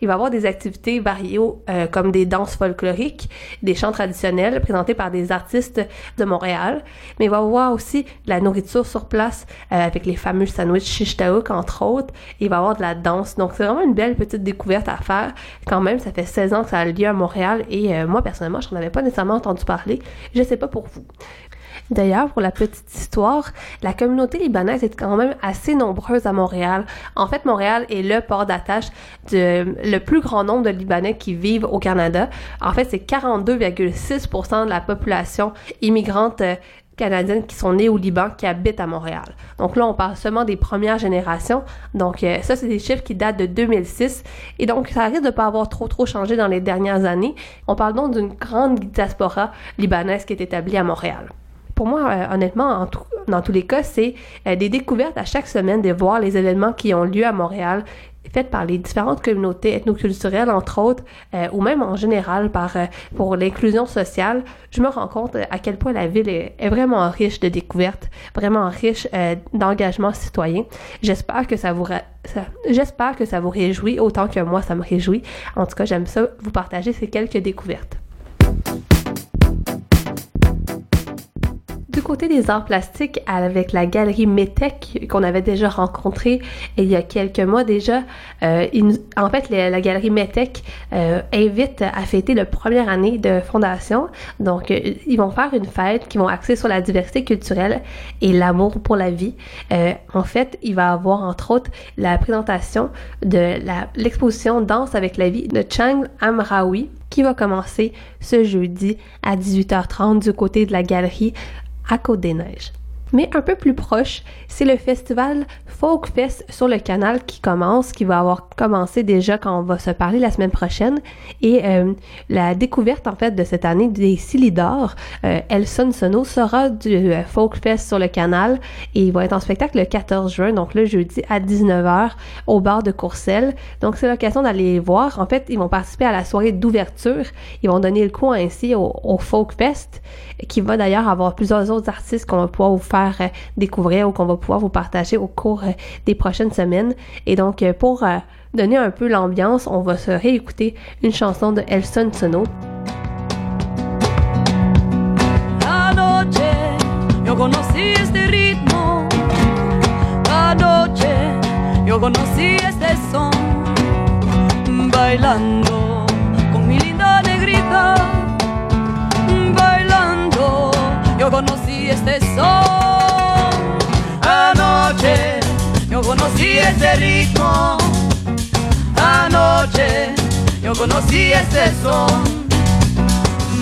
Il va y avoir des activités variées euh, comme des danses folkloriques, des chants traditionnels présentés par des artistes de Montréal, mais il va y avoir aussi de la nourriture sur place euh, avec les fameux sandwichs shish taouk entre autres. Il va y avoir de la danse. Donc, c'est vraiment une belle petite découverte à faire. Quand même, ça fait 16 ans que ça a lieu à Montréal et euh, moi, personnellement, je n'en avais pas nécessairement entendu parler. Je sais pas pour vous. D'ailleurs, pour la petite histoire, la communauté libanaise est quand même assez nombreuse à Montréal. En fait, Montréal est le port d'attache de le plus grand nombre de Libanais qui vivent au Canada. En fait, c'est 42,6% de la population immigrante euh, canadiennes qui sont nées au Liban qui habitent à Montréal. Donc là, on parle seulement des premières générations. Donc euh, ça, c'est des chiffres qui datent de 2006. Et donc, ça risque de pas avoir trop trop changé dans les dernières années. On parle donc d'une grande diaspora libanaise qui est établie à Montréal pour moi, euh, honnêtement, en tout- dans tous les cas, c'est euh, des découvertes à chaque semaine de voir les événements qui ont lieu à Montréal, faites par les différentes communautés ethnoculturelles, entre autres, euh, ou même en général par euh, pour l'inclusion sociale. Je me rends compte euh, à quel point la ville est, vraiment riche de découvertes, vraiment riche euh, d'engagement citoyen. J'espère que ça vous j'espère que ça vous réjouit autant que moi ça me réjouit. En tout cas, j'aime ça vous partager ces quelques découvertes. Côté des arts plastiques, avec la galerie Metec qu'on avait déjà rencontrée il y a quelques mois déjà, euh, en fait, la, galerie Metec euh, invite à fêter la première année de fondation. Donc, euh, ils vont faire une fête qui vont axer sur la diversité culturelle et l'amour pour la vie. Euh, en fait, il va avoir entre autres la présentation de l'exposition Danse avec la vie de Chang Amraoui qui va commencer ce jeudi à 18h30 du côté de la galerie à Côte-des-Neiges. Mais un peu plus proche, c'est le festival Folk Fest sur le canal qui commence, qui va avoir commencé déjà quand on va se parler la semaine prochaine. Et euh, la découverte en fait de cette année des Silidor, euh, Elson Sono sera du euh, Folk sur le canal et il va être en spectacle le 14 juin, donc le jeudi à 19h au bar de Courcelles. Donc c'est l'occasion d'aller voir. En fait, ils vont participer à la soirée d'ouverture. Ils vont donner le coup ainsi au, au Folk qui va d'ailleurs avoir plusieurs autres artistes qu'on va pouvoir vous faire euh, découvrir ou qu'on va pouvoir vous partager au cours euh, des prochaines semaines. Et donc, euh, pour donner un peu l'ambiance, on va se réécouter une chanson de Elson Sono.
Bailando con mi linda negrita. Bailando yo conocí este son. Anoche yo conocí este ritmo. Anoche yo conocí este son.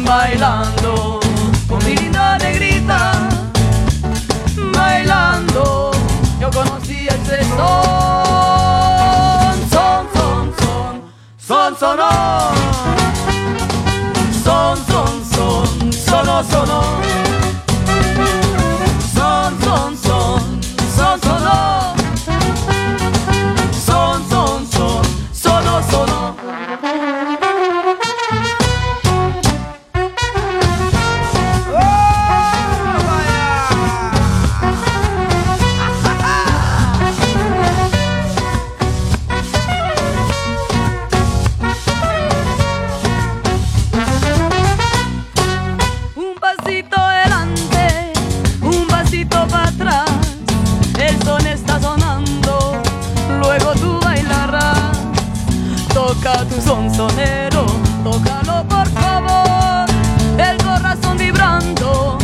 Bailando con mi linda negrita, bailando, yo conocí ese son, son, son, son, son, sonó, son, son, son, sono, sono, Toca tu son sonero, tócalo por favor. El corazón vibrando,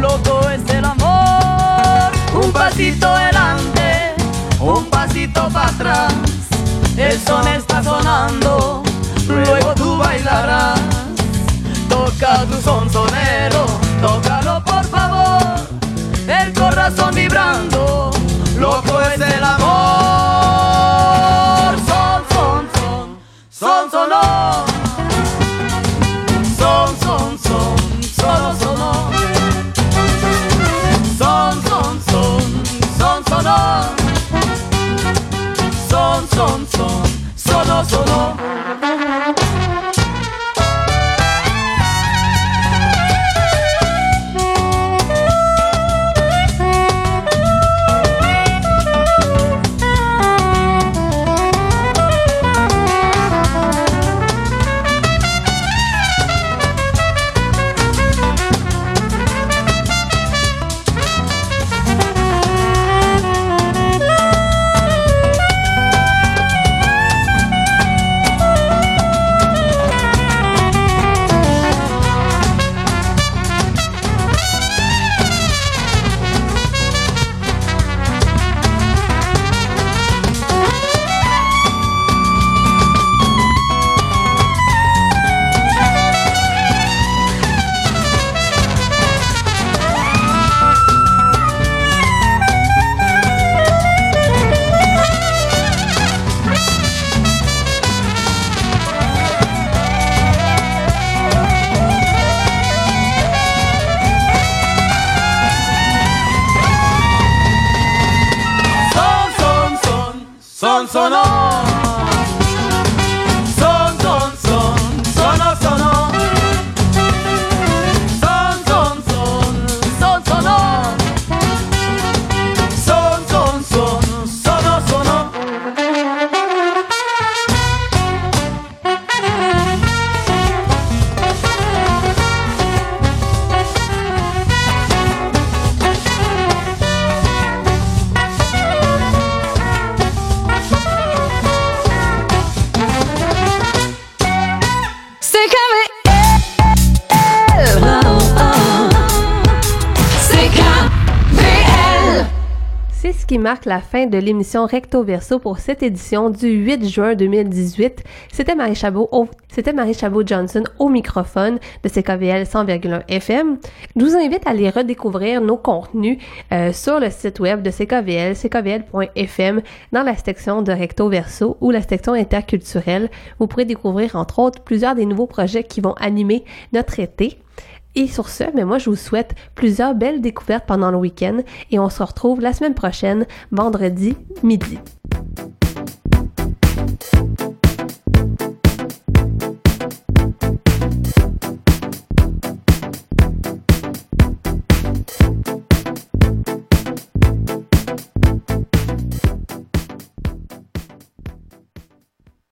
loco es el amor. Un pasito adelante, un pasito para atrás. El son está sonando, luego tú bailarás. Toca tu son sonero, tócalo por favor. El corazón vibrando, loco es el amor. Son, son, solo sonó. Son,
marque la fin de l'émission Recto Verso pour cette édition du 8 juin 2018. C'était Marie Chabot, au- c'était Marie Chabot Johnson au microphone de CKVL 100,1 FM. Je vous invite à aller redécouvrir nos contenus euh, sur le site web de CKVL, ckvl.fm, dans la section de Recto Verso ou la section interculturelle. Vous pourrez découvrir entre autres plusieurs des nouveaux projets qui vont animer notre été. Et sur ce, mais moi je vous souhaite plusieurs belles découvertes pendant le week-end et on se retrouve la semaine prochaine, vendredi midi.